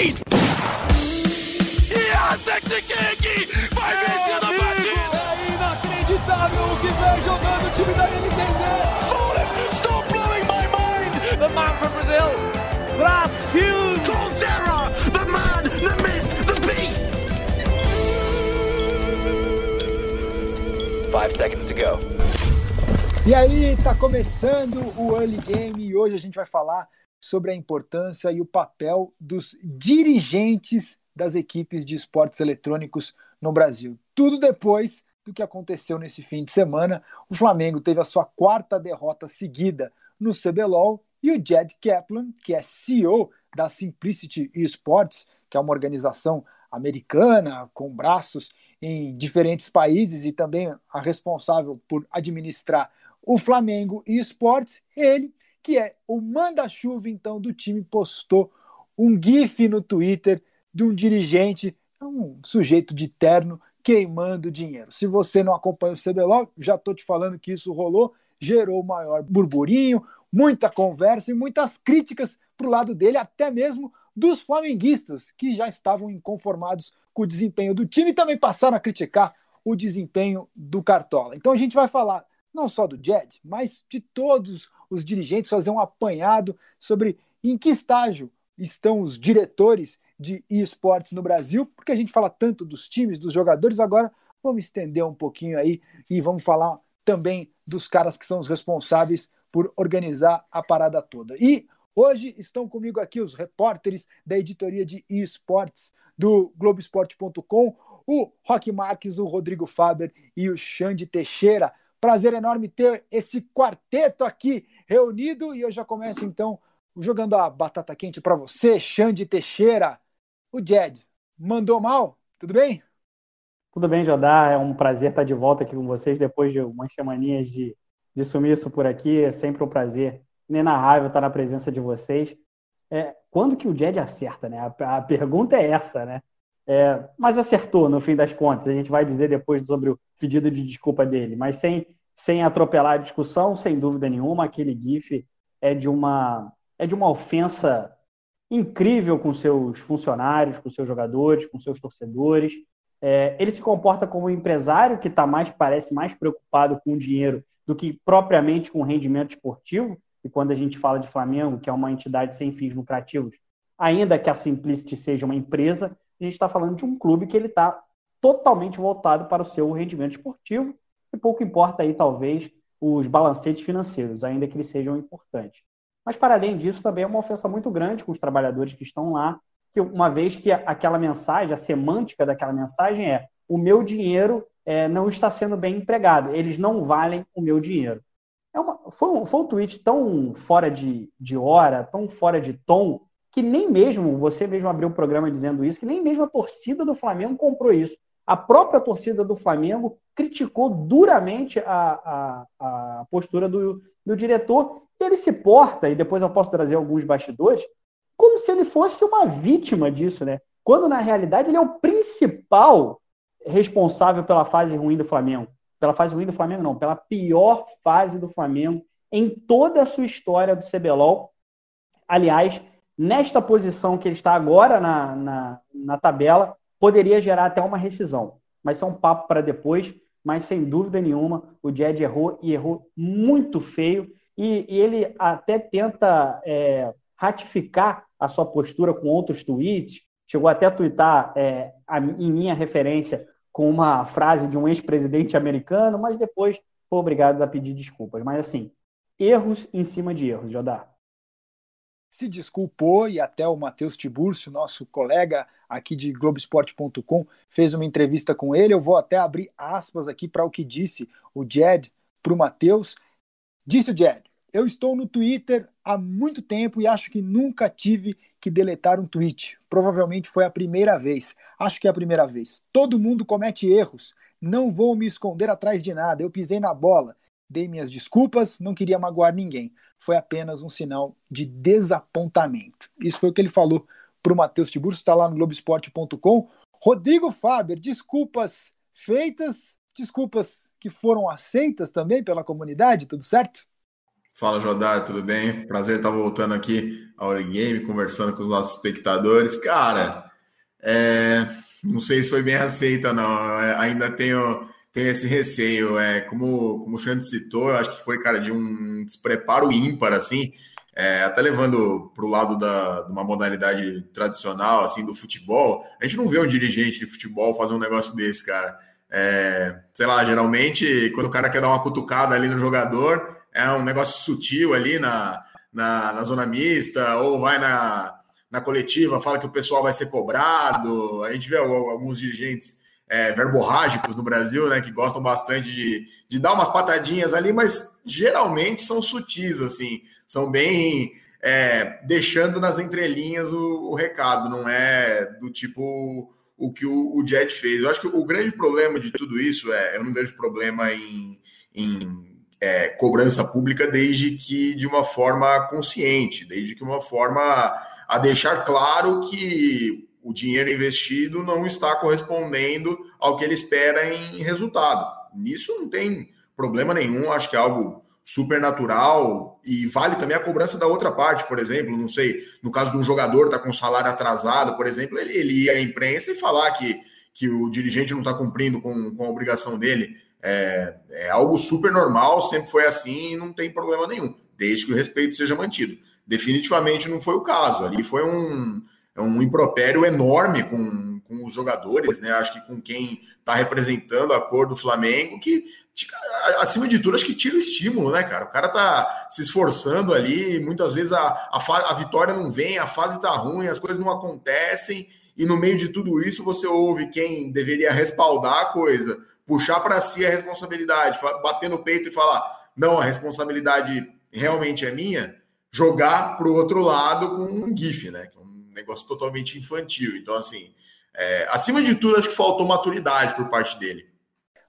lead! Sexy King vai vencendo a partida! É inacreditável o que vem jogando o time da NTZ! Fallen, stop blowing my mind! The man from Brazil, Brasil! Colterra, the man, the myth, the beast! Five seconds to go. E aí, tá começando o Early Game e hoje a gente vai falar sobre a importância e o papel dos dirigentes das equipes de esportes eletrônicos no Brasil. Tudo depois do que aconteceu nesse fim de semana. O Flamengo teve a sua quarta derrota seguida no CBLOL e o Jed Kaplan, que é CEO da Simplicity Esports, que é uma organização americana com braços em diferentes países e também a responsável por administrar o Flamengo Esports, ele, que é o manda-chuva então do time, postou um gif no Twitter de um dirigente, um sujeito de terno queimando dinheiro. Se você não acompanha o CBLOL, já estou te falando que isso rolou, gerou maior burburinho, muita conversa e muitas críticas para o lado dele, até mesmo dos flamenguistas, que já estavam inconformados com o desempenho do time e também passaram a criticar o desempenho do Cartola. Então a gente vai falar não só do Jed, mas de todos os dirigentes, fazer um apanhado sobre em que estágio estão os diretores de esportes no Brasil, porque a gente fala tanto dos times, dos jogadores, agora vamos estender um pouquinho aí e vamos falar também dos caras que são os responsáveis por organizar a parada toda. E hoje estão comigo aqui os repórteres da editoria de esportes do Globoesporte.com, o Roque Marques, o Rodrigo Faber e o Xande Teixeira. Prazer enorme ter esse quarteto aqui reunido e eu já começo então jogando a batata quente para você, Xande Teixeira. O Jed mandou mal? Tudo bem? Tudo bem, Jodar. É um prazer estar de volta aqui com vocês depois de umas semaninhas de, de sumiço por aqui. É sempre um prazer inenarrável estar na presença de vocês. É, quando que o Jed acerta, né? A, a pergunta é essa, né? É, mas acertou no fim das contas. A gente vai dizer depois sobre o pedido de desculpa dele, mas sem, sem atropelar a discussão, sem dúvida nenhuma, aquele GIF é de uma é de uma ofensa incrível com seus funcionários, com seus jogadores, com seus torcedores. É, ele se comporta como um empresário que está mais, parece mais preocupado com o dinheiro do que propriamente com o rendimento esportivo. E quando a gente fala de Flamengo, que é uma entidade sem fins lucrativos, ainda que a Simplicity seja uma empresa, a gente está falando de um clube que ele está totalmente voltado para o seu rendimento esportivo e pouco importa aí, talvez, os balancetes financeiros, ainda que eles sejam importantes. Mas, para além disso, também é uma ofensa muito grande com os trabalhadores que estão lá, que uma vez que aquela mensagem, a semântica daquela mensagem é o meu dinheiro é, não está sendo bem empregado, eles não valem o meu dinheiro. É uma, foi, um, foi um tweet tão fora de, de hora, tão fora de tom, que nem mesmo, você mesmo abriu o programa dizendo isso, que nem mesmo a torcida do Flamengo comprou isso. A própria torcida do Flamengo criticou duramente a, a, a postura do, do diretor ele se porta, e depois eu posso trazer alguns bastidores, como se ele fosse uma vítima disso, né? Quando na realidade ele é o principal responsável pela fase ruim do Flamengo. Pela fase ruim do Flamengo, não, pela pior fase do Flamengo em toda a sua história do CBLOL. Aliás, nesta posição que ele está agora na, na, na tabela, poderia gerar até uma rescisão. Mas isso é um papo para depois. Mas sem dúvida nenhuma, o Jed errou e errou muito feio e, e ele até tenta é, ratificar a sua postura com outros tweets, chegou até a twittar é, a, em minha referência com uma frase de um ex-presidente americano, mas depois foi obrigado a pedir desculpas. Mas assim, erros em cima de erros, Jodar. Se desculpou e até o Matheus Tiburcio, nosso colega aqui de Globoesporte.com, fez uma entrevista com ele. Eu vou até abrir aspas aqui para o que disse o Jed para o Matheus. Disse o Jed: eu estou no Twitter há muito tempo e acho que nunca tive que deletar um tweet. Provavelmente foi a primeira vez. Acho que é a primeira vez. Todo mundo comete erros. Não vou me esconder atrás de nada. Eu pisei na bola. Dei minhas desculpas, não queria magoar ninguém. Foi apenas um sinal de desapontamento. Isso foi o que ele falou para o Matheus Tiburcio, está lá no Globoesporte.com. Rodrigo Faber, desculpas feitas, desculpas que foram aceitas também pela comunidade, tudo certo? Fala, Jodar, tudo bem? Prazer estar voltando aqui ao Game, conversando com os nossos espectadores. Cara, é... não sei se foi bem aceita, não. É, ainda tenho, tenho esse receio. É, como, como o Xande citou, eu acho que foi, cara, de um despreparo ímpar, assim, é, até levando para o lado da, de uma modalidade tradicional, assim, do futebol. A gente não vê um dirigente de futebol fazer um negócio desse, cara. É, sei lá, geralmente, quando o cara quer dar uma cutucada ali no jogador, é um negócio sutil ali na, na, na zona mista, ou vai na, na coletiva, fala que o pessoal vai ser cobrado. A gente vê alguns dirigentes é, verborrágicos no Brasil, né, que gostam bastante de, de dar umas patadinhas ali, mas geralmente são sutis, assim, são bem é, deixando nas entrelinhas o, o, recado, não é do tipo o que o, o Jet fez. Eu acho que o grande problema de tudo isso é, eu não vejo problema em, em é, cobrança pública desde que de uma forma consciente, desde que uma forma a deixar claro que o dinheiro investido não está correspondendo ao que ele espera em resultado. Nisso não tem problema nenhum, acho que é algo super natural e vale também a cobrança da outra parte, por exemplo, não sei, no caso de um jogador tá com salário atrasado, por exemplo, ele, ele ir à imprensa e falar que, que o dirigente não está cumprindo com, com a obrigação dele. É, é algo super normal, sempre foi assim e não tem problema nenhum, desde que o respeito seja mantido. Definitivamente não foi o caso. Ali foi um, um impropério enorme com, com os jogadores, né? Acho que com quem está representando a cor do Flamengo, que acima de tudo, acho que tira o estímulo, né, cara? O cara tá se esforçando ali, muitas vezes a, a, a vitória não vem, a fase tá ruim, as coisas não acontecem, e no meio de tudo isso você ouve quem deveria respaldar a coisa puxar para si a responsabilidade, bater no peito e falar: não, a responsabilidade realmente é minha, jogar para o outro lado com um GIF, né? Negócio totalmente infantil. Então, assim, é, acima de tudo, acho que faltou maturidade por parte dele.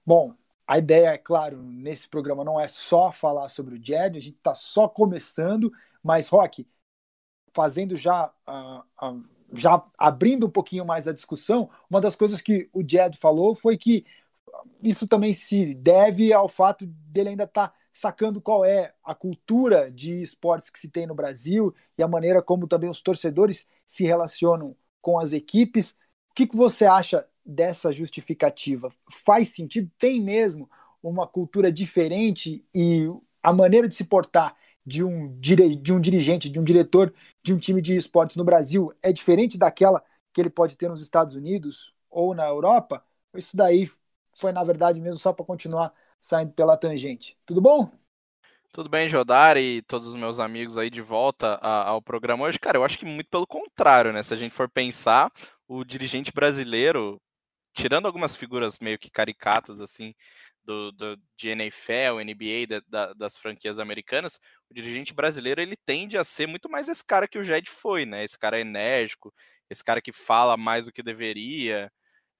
Bom, a ideia, é claro, nesse programa não é só falar sobre o Jed, a gente está só começando, mas, Rock, fazendo já, já abrindo um pouquinho mais a discussão, uma das coisas que o Jed falou foi que isso também se deve ao fato dele ainda estar tá sacando qual é a cultura de esportes que se tem no Brasil e a maneira como também os torcedores se relacionam com as equipes. O que, que você acha dessa justificativa? Faz sentido? Tem mesmo uma cultura diferente e a maneira de se portar de um, de um dirigente, de um diretor de um time de esportes no Brasil é diferente daquela que ele pode ter nos Estados Unidos ou na Europa? Isso daí foi, na verdade, mesmo só para continuar saindo pela tangente. Tudo bom? Tudo bem, Jodar e todos os meus amigos aí de volta ao programa hoje. Cara, eu acho que muito pelo contrário, né? Se a gente for pensar, o dirigente brasileiro, tirando algumas figuras meio que caricatas, assim, do, do, de NFL, NBA, da, da, das franquias americanas, o dirigente brasileiro ele tende a ser muito mais esse cara que o Jed foi, né? Esse cara enérgico, esse cara que fala mais do que deveria,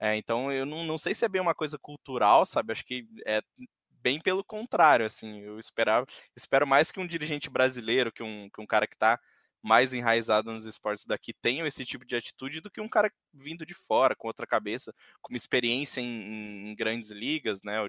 é, então eu não, não sei se é bem uma coisa cultural, sabe? Acho que é bem pelo contrário, assim. Eu esperava, espero mais que um dirigente brasileiro, que um, que um cara que está mais enraizado nos esportes daqui tenha esse tipo de atitude do que um cara vindo de fora, com outra cabeça, com uma experiência em, em grandes ligas, né?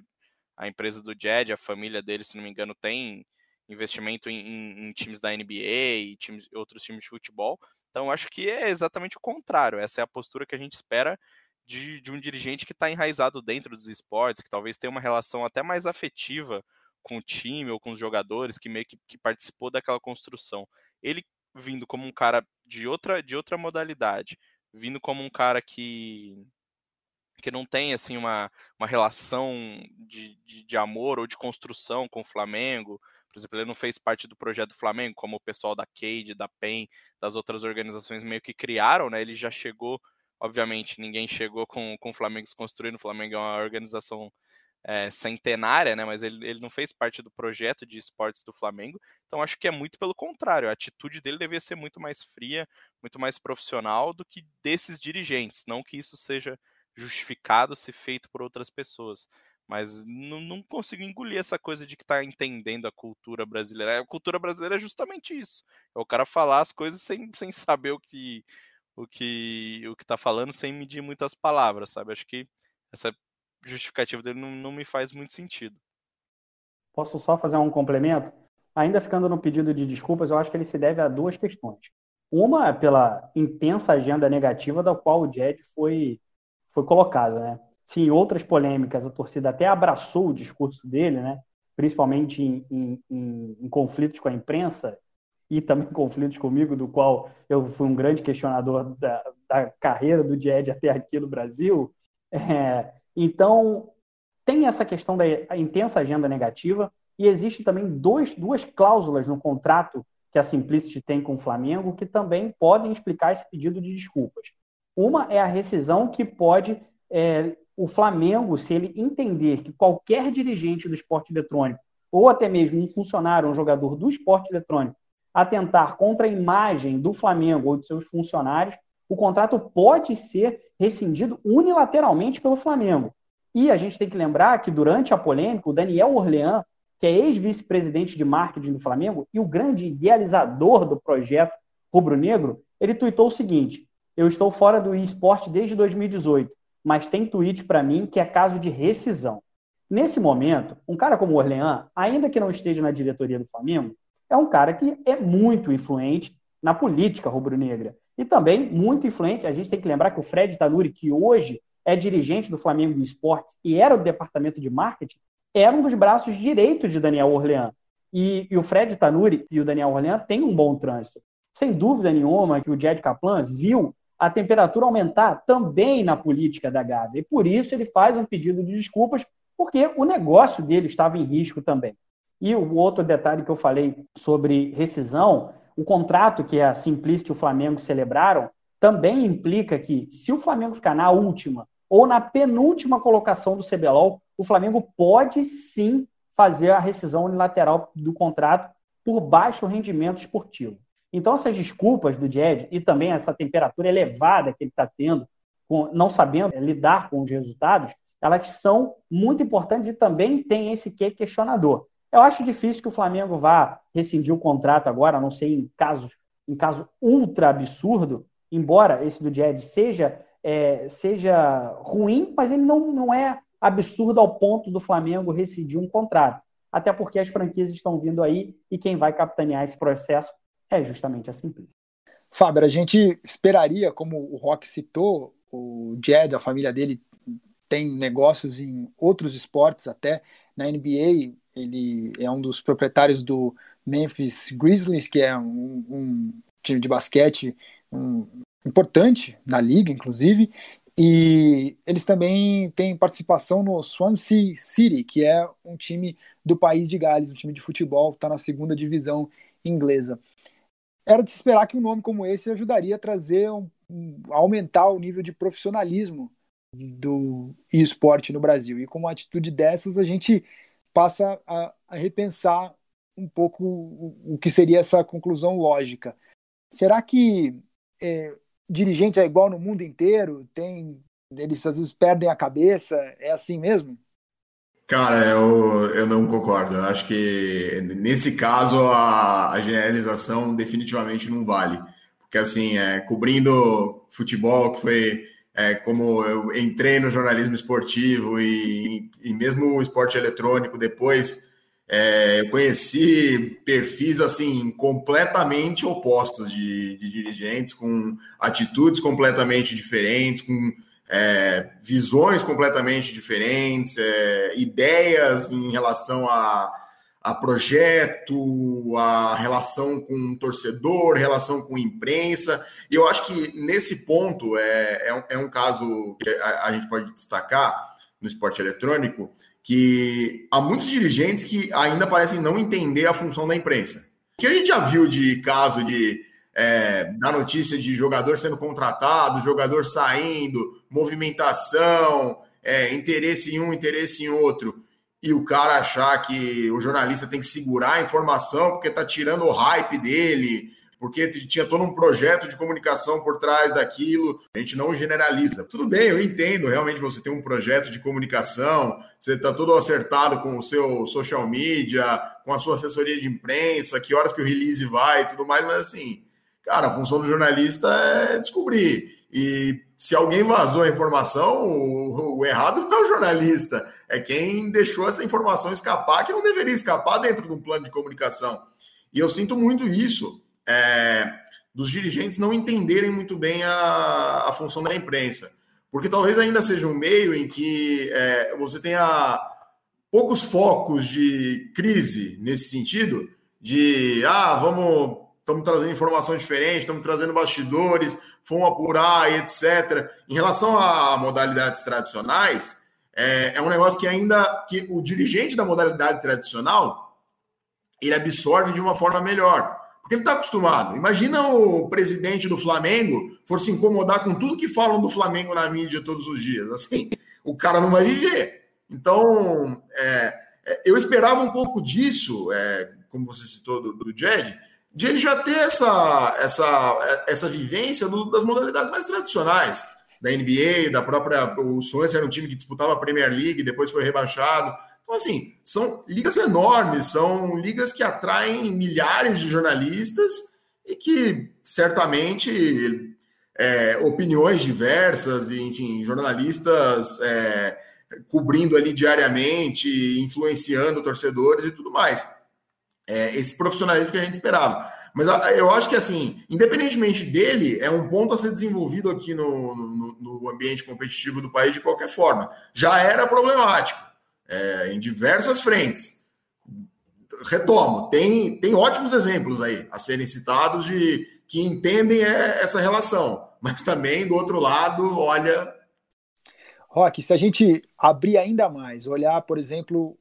A empresa do Jed, a família dele, se não me engano, tem investimento em, em, em times da NBA e times, outros times de futebol. Então, acho que é exatamente o contrário. Essa é a postura que a gente espera de, de um dirigente que está enraizado dentro dos esportes, que talvez tenha uma relação até mais afetiva com o time ou com os jogadores, que meio que, que participou daquela construção. Ele vindo como um cara de outra, de outra modalidade, vindo como um cara que que não tem assim uma, uma relação de, de, de, amor ou de construção com o Flamengo. Por exemplo, ele não fez parte do projeto do Flamengo, como o pessoal da Cade, da PEN, das outras organizações meio que criaram, né? Ele já chegou Obviamente, ninguém chegou com, com o Flamengo se construindo. O Flamengo é uma organização é, centenária, né? Mas ele, ele não fez parte do projeto de esportes do Flamengo. Então acho que é muito pelo contrário. A atitude dele devia ser muito mais fria, muito mais profissional do que desses dirigentes. Não que isso seja justificado se feito por outras pessoas. Mas não, não consigo engolir essa coisa de que tá entendendo a cultura brasileira. A cultura brasileira é justamente isso. É o cara falar as coisas sem, sem saber o que o que o que tá falando sem medir muitas palavras, sabe? Acho que essa justificativa dele não, não me faz muito sentido. Posso só fazer um complemento? ainda ficando no pedido de desculpas, eu acho que ele se deve a duas questões. Uma pela intensa agenda negativa da qual o Jed foi, foi colocado, né? Sim, outras polêmicas, a torcida até abraçou o discurso dele, né? principalmente em, em, em, em conflitos com a imprensa e também conflitos comigo, do qual eu fui um grande questionador da, da carreira do Jed até aqui no Brasil. É, então, tem essa questão da intensa agenda negativa e existe também dois, duas cláusulas no contrato que a Simplicity tem com o Flamengo que também podem explicar esse pedido de desculpas. Uma é a rescisão que pode é, o Flamengo, se ele entender que qualquer dirigente do esporte eletrônico, ou até mesmo um funcionário, um jogador do esporte eletrônico, atentar contra a imagem do Flamengo ou de seus funcionários, o contrato pode ser rescindido unilateralmente pelo Flamengo. E a gente tem que lembrar que durante a polêmica, o Daniel Orlean, que é ex-vice-presidente de marketing do Flamengo e o grande idealizador do projeto rubro-negro, ele tuitou o seguinte: Eu estou fora do esporte desde 2018, mas tem tweet para mim que é caso de rescisão. Nesse momento, um cara como o Orlean, ainda que não esteja na diretoria do Flamengo, é um cara que é muito influente na política rubro-negra. E também muito influente, a gente tem que lembrar que o Fred Tanuri, que hoje é dirigente do Flamengo Esportes e era do departamento de marketing, era um dos braços direitos de Daniel Orlean. E, e o Fred Tanuri e o Daniel Orlean têm um bom trânsito. Sem dúvida nenhuma que o Jed Kaplan viu a temperatura aumentar também na política da Gávea. E por isso ele faz um pedido de desculpas, porque o negócio dele estava em risco também. E o outro detalhe que eu falei sobre rescisão, o contrato que a Simplicity e o Flamengo celebraram também implica que, se o Flamengo ficar na última ou na penúltima colocação do CBLOL, o Flamengo pode sim fazer a rescisão unilateral do contrato por baixo rendimento esportivo. Então, essas desculpas do Jed e também essa temperatura elevada que ele está tendo, não sabendo lidar com os resultados, elas são muito importantes e também tem esse que questionador. Eu acho difícil que o Flamengo vá rescindir o contrato agora, a não sei em casos em caso ultra absurdo, embora esse do Jed seja é, seja ruim, mas ele não, não é absurdo ao ponto do Flamengo rescindir um contrato. Até porque as franquias estão vindo aí e quem vai capitanear esse processo é justamente a Simplice. Fábio, a gente esperaria, como o Rock citou, o Jed, a família dele tem negócios em outros esportes até. Na NBA, ele é um dos proprietários do Memphis Grizzlies, que é um, um time de basquete um, importante na liga, inclusive, e eles também têm participação no Swansea City, que é um time do país de Gales, um time de futebol, está na segunda divisão inglesa. Era de se esperar que um nome como esse ajudaria a trazer, um, a aumentar o nível de profissionalismo do esporte no Brasil. E com uma atitude dessas, a gente passa a, a repensar um pouco o, o, que seria essa conclusão lógica. Será que é, dirigente é igual no mundo inteiro? Tem eles às vezes perdem a cabeça? É assim mesmo? Cara, eu, eu não concordo. Eu acho que nesse caso a, a generalização definitivamente não vale. Porque assim, é, cobrindo futebol, que foi é, como eu entrei no jornalismo esportivo e, e mesmo o esporte eletrônico depois, é, eu conheci perfis assim completamente opostos de, de, dirigentes, com atitudes completamente diferentes, com é, visões completamente diferentes, é, ideias em relação a, a projeto, a relação com torcedor, relação com imprensa. E eu acho que nesse ponto é, é, um, é um caso que a, a gente pode destacar no esporte eletrônico que há muitos dirigentes que ainda parecem não entender a função da imprensa. Que a gente já viu de caso de é, da notícia de jogador sendo contratado, jogador saindo, movimentação, é, interesse em um, interesse em outro, e o cara achar que o jornalista tem que segurar a informação porque está tirando o hype dele, porque tinha todo um projeto de comunicação por trás daquilo. A gente não generaliza. Tudo bem, eu entendo, realmente você tem um projeto de comunicação, você está todo acertado com o seu social media, com a sua assessoria de imprensa, que horas que o release vai e tudo mais, mas assim, cara, a função do jornalista é descobrir. E se alguém vazou a informação, errado não é o jornalista, é quem deixou essa informação escapar, que não deveria escapar dentro de um plano de comunicação. E eu sinto muito isso, é, dos dirigentes não entenderem muito bem a, a função da imprensa. Porque talvez ainda seja um meio em que é, você tenha poucos focos de crise nesse sentido, de ah, vamos, estamos trazendo informação diferente, estamos trazendo bastidores, vamos apurar etc. Em relação a modalidades tradicionais, é, é um negócio que ainda que o dirigente da modalidade tradicional ele absorve de uma forma melhor. Porque ele está acostumado. Imagina o presidente do Flamengo for se incomodar com tudo que falam do Flamengo na mídia todos os dias. Assim, o cara não vai viver. Então, é, é, eu esperava um pouco disso, é, como você citou do, do Jed, de ele já ter essa, essa, essa vivência do, das modalidades mais tradicionais, da NBA, da própria. O Suns era um time que disputava a Premier League, depois foi rebaixado. Então, assim, são ligas enormes, são ligas que atraem milhares de jornalistas e que certamente é, opiniões diversas, e, enfim, jornalistas é, cobrindo ali diariamente, influenciando torcedores e tudo mais. É, esse profissionalismo que a gente esperava. Mas eu acho que, assim, independentemente dele, é um ponto a ser desenvolvido aqui no, no, no ambiente competitivo do país de qualquer forma. Já era problemático é, em diversas frentes. Retomo, tem, tem ótimos exemplos aí a serem citados de que entendem é, essa relação, mas também do outro lado, olha. Rock, se a gente abrir ainda mais, olhar, por exemplo,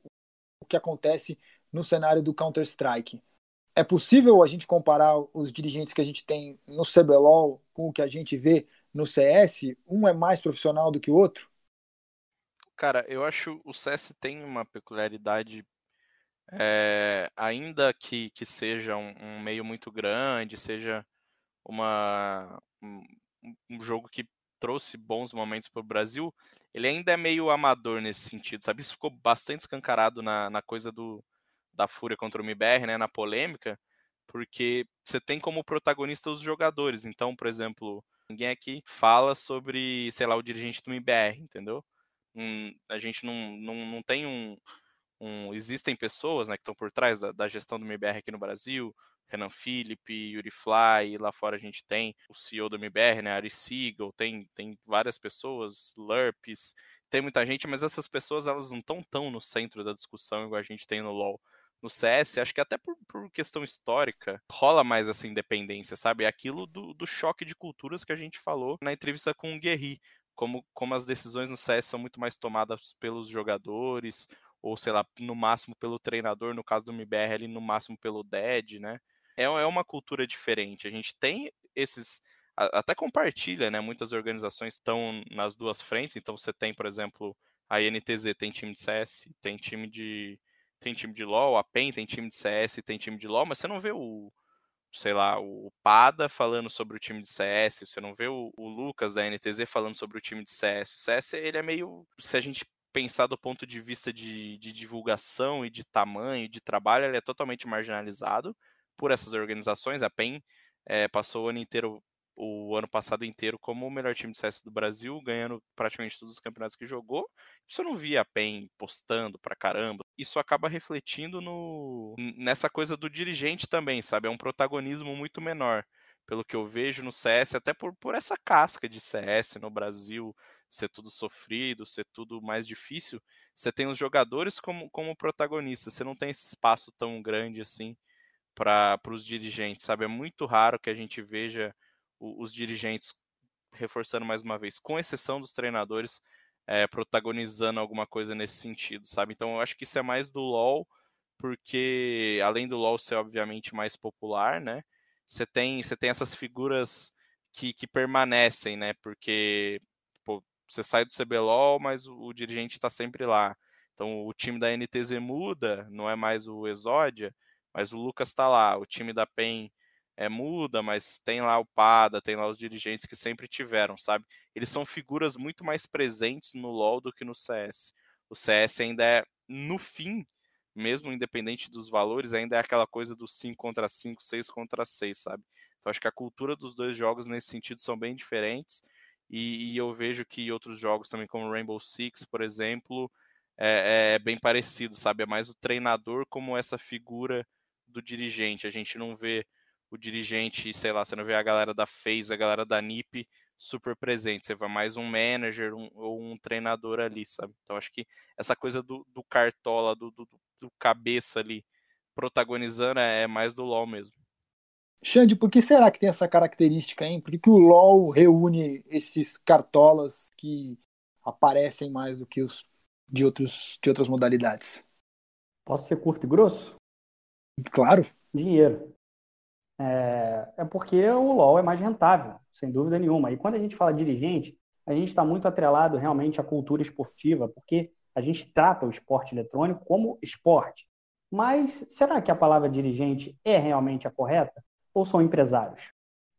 o que acontece no cenário do Counter-Strike, é possível a gente comparar os dirigentes que a gente tem no CBLOL com o que a gente vê no CS? Um é mais profissional do que o outro? Cara, eu acho o CS tem uma peculiaridade, é, ainda que, que seja um, um, meio muito grande, seja uma, um, um jogo que trouxe bons momentos para o Brasil, ele ainda é meio amador nesse sentido, sabe? Isso ficou bastante escancarado na, na coisa do, da Fúria contra o MBR, né, na polêmica, porque você tem como protagonista os jogadores. Então, por exemplo, ninguém aqui fala sobre, sei lá, o dirigente do MBR, entendeu? um, a gente não, não, não tem um, um, Existem pessoas né, que estão por trás da, da, gestão do MBR aqui no Brasil, Renan Felipe, Yuri Fly, lá fora a gente tem o CEO do MBR, né, Ari Siegel, tem, tem várias pessoas, Lurps, tem muita gente, mas essas pessoas elas não estão tão no centro da discussão igual a gente tem no LoL. No CS, acho que até por, por questão histórica, rola mais essa independência, sabe? É aquilo do, do choque de culturas que a gente falou na entrevista com o Guerri como, como as decisões no CS são muito mais tomadas pelos jogadores, ou sei lá, no máximo pelo treinador, no caso do MBR ali, no máximo pelo DED, né? É, é uma cultura diferente. A gente tem esses. Até compartilha, né? Muitas organizações estão nas duas frentes. Então você tem, por exemplo, a INTZ tem time de CS, tem time de. Tem time de LoL, a PEN tem time de CS, tem time de LoL, mas você não vê o, sei lá, o Pada falando sobre o time de CS, você não vê o, o, Lucas da NTZ falando sobre o time de CS. O CS, ele é meio, se a gente pensar do ponto de vista de, de divulgação e de tamanho, de trabalho, ele é totalmente marginalizado por essas organizações. A PEN é, passou o ano inteiro o ano passado inteiro como o melhor time de CS do Brasil, ganhando praticamente todos os campeonatos que jogou. Isso não via a PEN postando pra caramba. Isso acaba refletindo no nessa coisa do dirigente também, sabe? É um protagonismo muito menor. Pelo que eu vejo no CS, até por, por essa casca de CS no Brasil, ser tudo sofrido, ser tudo mais difícil, você tem os jogadores como, como protagonistas, você não tem esse espaço tão grande assim para os dirigentes, sabe? É muito raro que a gente veja os dirigentes, reforçando mais uma vez, com exceção dos treinadores, é, protagonizando alguma coisa nesse sentido, sabe? Então eu acho que isso é mais do LoL, porque além do LoL ser obviamente mais popular, né? Você tem, você tem essas figuras que, que permanecem, né? Porque pô, você sai do CBLOL, mas o, o dirigente está sempre lá. Então o time da NTZ muda, não é mais o Exódia, mas o Lucas está lá. O time da PEN é, muda, mas tem lá o Pada, tem lá os dirigentes que sempre tiveram, sabe? Eles são figuras muito mais presentes no LoL do que no CS. O CS ainda é, no fim, mesmo independente dos valores, ainda é aquela coisa do 5 contra 5, 6 contra 6, sabe? Então acho que a cultura dos dois jogos nesse sentido são bem diferentes E, e, eu vejo que outros jogos também, como Rainbow Six, por exemplo, é, é, bem parecido, sabe? É mais o treinador como essa figura do dirigente. A gente não vê o dirigente, sei lá, você não vê a galera da FaZe, a galera da NiP super presente. Você vê mais um manager um, ou um treinador ali, sabe? Então acho que essa coisa do, do cartola, do, do, do cabeça ali, protagonizando é, é mais do LoL mesmo. Xande, por que será que tem essa característica, hein? Por que, que o LoL reúne esses cartolas que aparecem mais do que os de, outros, de outras modalidades? Posso ser curto e grosso? Claro. Dinheiro. É, é porque o LoL é mais rentável, sem dúvida nenhuma. E quando a gente fala dirigente, a gente está muito atrelado realmente à cultura esportiva, porque a gente trata o esporte eletrônico como esporte. Mas será que a palavra dirigente é realmente a correta? ou são empresários?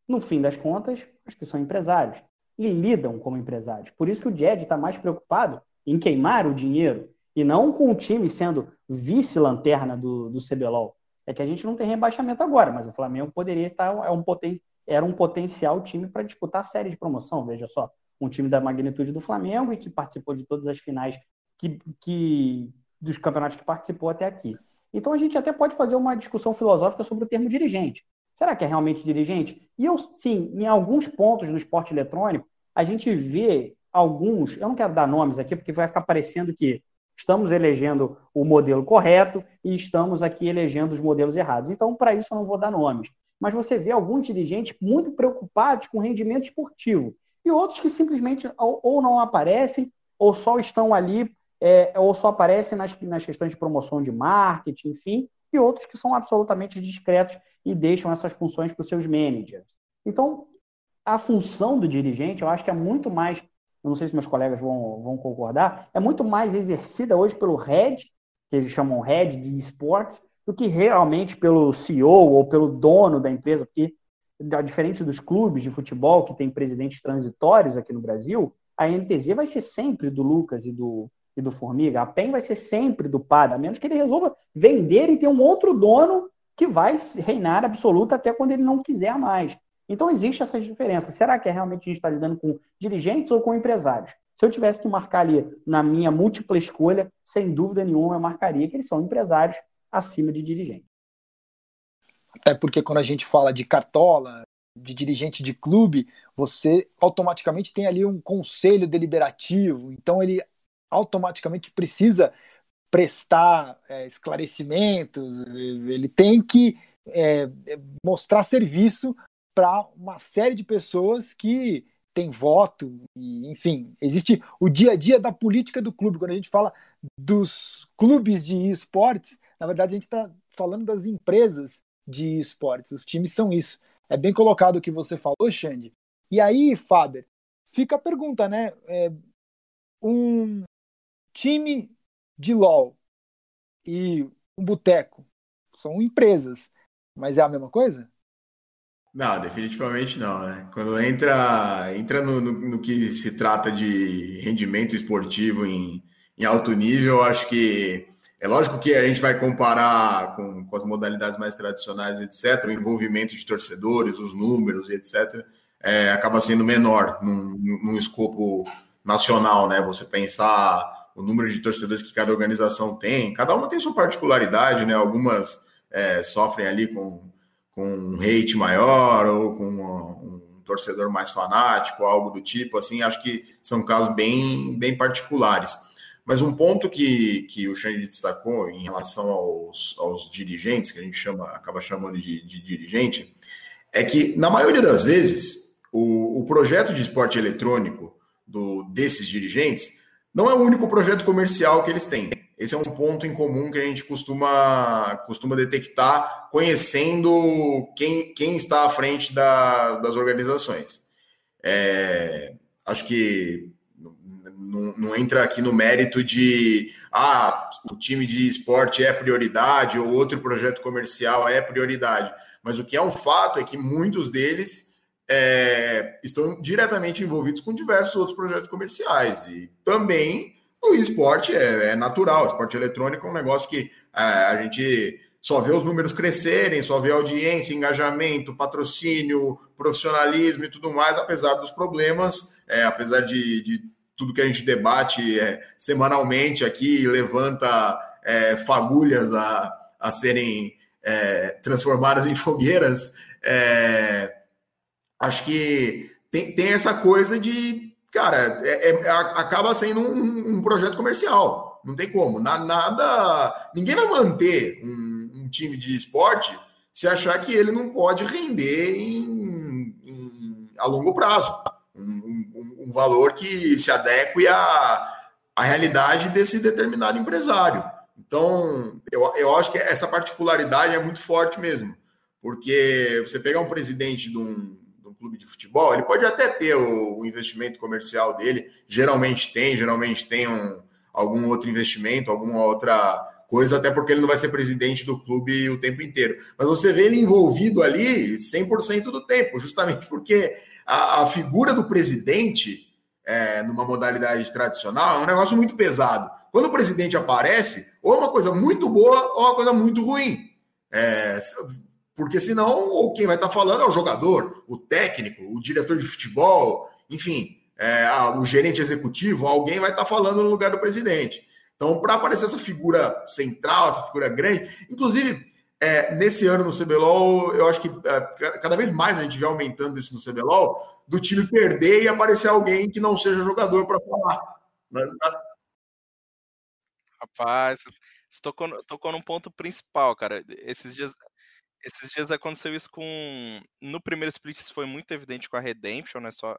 No fim das contas, acho que são empresários e lidam como empresários. Por isso que o Jed está mais preocupado em queimar o dinheiro e não com o time sendo vice-lanterna do, do CBLOL. É que a gente não tem rebaixamento agora, mas o Flamengo poderia estar. É um poten, era um potencial time para disputar a série de promoção. Veja só, um time da magnitude do Flamengo e que participou de todas as finais que, que dos campeonatos que participou até aqui. Então a gente até pode fazer uma discussão filosófica sobre o termo dirigente. Será que é realmente dirigente? E eu, sim, em alguns pontos do esporte eletrônico, a gente vê alguns, eu não quero dar nomes aqui, porque vai ficar parecendo que estamos elegendo o modelo correto e estamos aqui elegendo os modelos errados. Então, para isso, eu não vou dar nomes. Mas você vê alguns dirigentes muito preocupados com rendimento esportivo e outros que simplesmente ou não aparecem ou só estão ali, é, ou só aparecem nas, nas questões de promoção de marketing, enfim, e outros que são absolutamente discretos e deixam essas funções para os seus managers. Então, a função do dirigente, eu acho que é muito mais, não sei se meus colegas vão, vão concordar, é muito mais exercida hoje pelo head, que eles chamam head de esportes, do que realmente pelo CEO ou pelo dono da empresa, porque diferente dos clubes de futebol que tem presidentes transitórios aqui no Brasil, a NTZ vai ser sempre do Lucas e do, e do Formiga, a PEN vai ser sempre do PAD, a menos que ele resolva vender e ter um outro dono que vai reinar absoluta até quando ele não quiser mais. Então existe essa diferença. Será que é realmente a gente está lidando com dirigentes ou com empresários? Se eu tivesse que marcar ali na minha múltipla escolha, sem dúvida nenhuma, eu marcaria que eles são empresários acima de dirigentes. Até porque quando a gente fala de cartola, de dirigente de clube, você automaticamente tem ali um conselho deliberativo, então ele automaticamente precisa prestar é, esclarecimentos, ele tem que é, mostrar serviço para uma série de pessoas que tem voto, e, enfim, existe o dia a dia da política do clube. Quando a gente fala dos clubes de esportes, na verdade a gente está falando das empresas de esportes. Os times são isso. É bem colocado o que você falou, Xande. E aí, Faber, fica a pergunta, né? É, um, time de LOL e um boteco são empresas, mas é a mesma coisa? Não, definitivamente não, né? Quando entra, entra no, no, no que se trata de rendimento esportivo em, em alto nível, acho que é lógico que a gente vai comparar com, com as modalidades mais tradicionais, etc., o envolvimento de torcedores, os números, etc., é, acaba sendo menor num, num escopo nacional, né? Você pensar o número de torcedores que cada organização tem. Cada uma tem sua particularidade, né? Algumas é, sofrem ali com, com um hate maior ou com um, um torcedor mais fanático, algo do tipo. Assim, acho que são casos bem, bem particulares. Mas um ponto que, que o Xande destacou em relação aos, aos dirigentes, que a gente chama, acaba chamando de, de dirigente, é que, na maioria das vezes, o, o projeto de esporte eletrônico do, desses dirigentes não é o único projeto comercial que eles têm. Esse é um ponto em comum que a gente costuma, costuma detectar conhecendo quem, quem está à frente da, das organizações. É, acho que não, não, entra aqui no mérito de ah, o time de esporte é prioridade ou outro projeto comercial é prioridade. Mas o que é um fato é que muitos deles é, estão diretamente envolvidos com diversos outros projetos comerciais. E também o esporte é, é natural, o esporte eletrônico é um negócio que é, a gente só vê os números crescerem, só vê audiência, engajamento, patrocínio, profissionalismo e tudo mais, apesar dos problemas, é, apesar de, de, tudo que a gente debate é, semanalmente aqui, levanta é, fagulhas a, a serem é, transformadas em fogueiras, é, acho que tem, tem essa coisa de, cara, é, é, acaba sendo um, um, projeto comercial. Não tem como. Na, nada. Ninguém vai manter um, um, time de esporte se achar que ele não pode render em, em, a longo prazo. Um, um, valor que se adeque à, à realidade desse determinado empresário. Então, eu, eu acho que essa particularidade é muito forte mesmo. Porque você pegar um presidente de um, de um clube de futebol, ele pode até ter o, o, investimento comercial dele, geralmente tem, geralmente tem um, algum outro investimento, alguma outra coisa, até porque ele não vai ser presidente do clube o tempo inteiro. Mas você vê ele envolvido ali 100% do tempo, justamente porque a, a figura do presidente, é, numa modalidade tradicional, é um negócio muito pesado. Quando o presidente aparece, ou é uma coisa muito boa ou é uma coisa muito ruim. É, porque senão, ou quem vai estar falando é o jogador, o técnico, o diretor de futebol, enfim, é, o gerente executivo, alguém vai estar falando no lugar do presidente. Então, para aparecer essa figura central, essa figura grande, inclusive, é, nesse ano no CBLOL, eu acho que é, cada vez mais a gente vê aumentando isso no CBLOL, do time perder e aparecer alguém que não seja jogador para falar. Rapaz, você tocou, tocou num ponto principal, cara. Esses dias, esses dias aconteceu isso com. No primeiro split, isso foi muito evidente com a Redemption, né? Só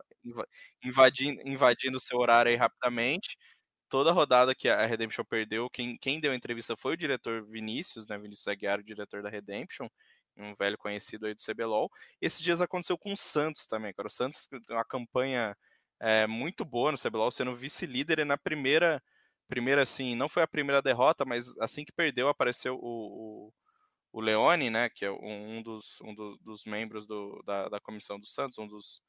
invadindo, invadindo o seu horário aí rapidamente. Toda rodada que a Redemption perdeu, quem, quem deu a entrevista foi o diretor Vinícius, né? Vinícius Aguiar, o diretor da Redemption, um velho conhecido aí do CBLOL. Esses dias aconteceu com o Santos também, cara. O Santos, uma campanha é, muito boa no CBLOL, sendo vice-líder e na primeira. Primeira, assim, não foi a primeira derrota, mas assim que perdeu, apareceu o, o o Leone, né, que é um dos, um do, dos membros do, da, da comissão do Santos, um dos,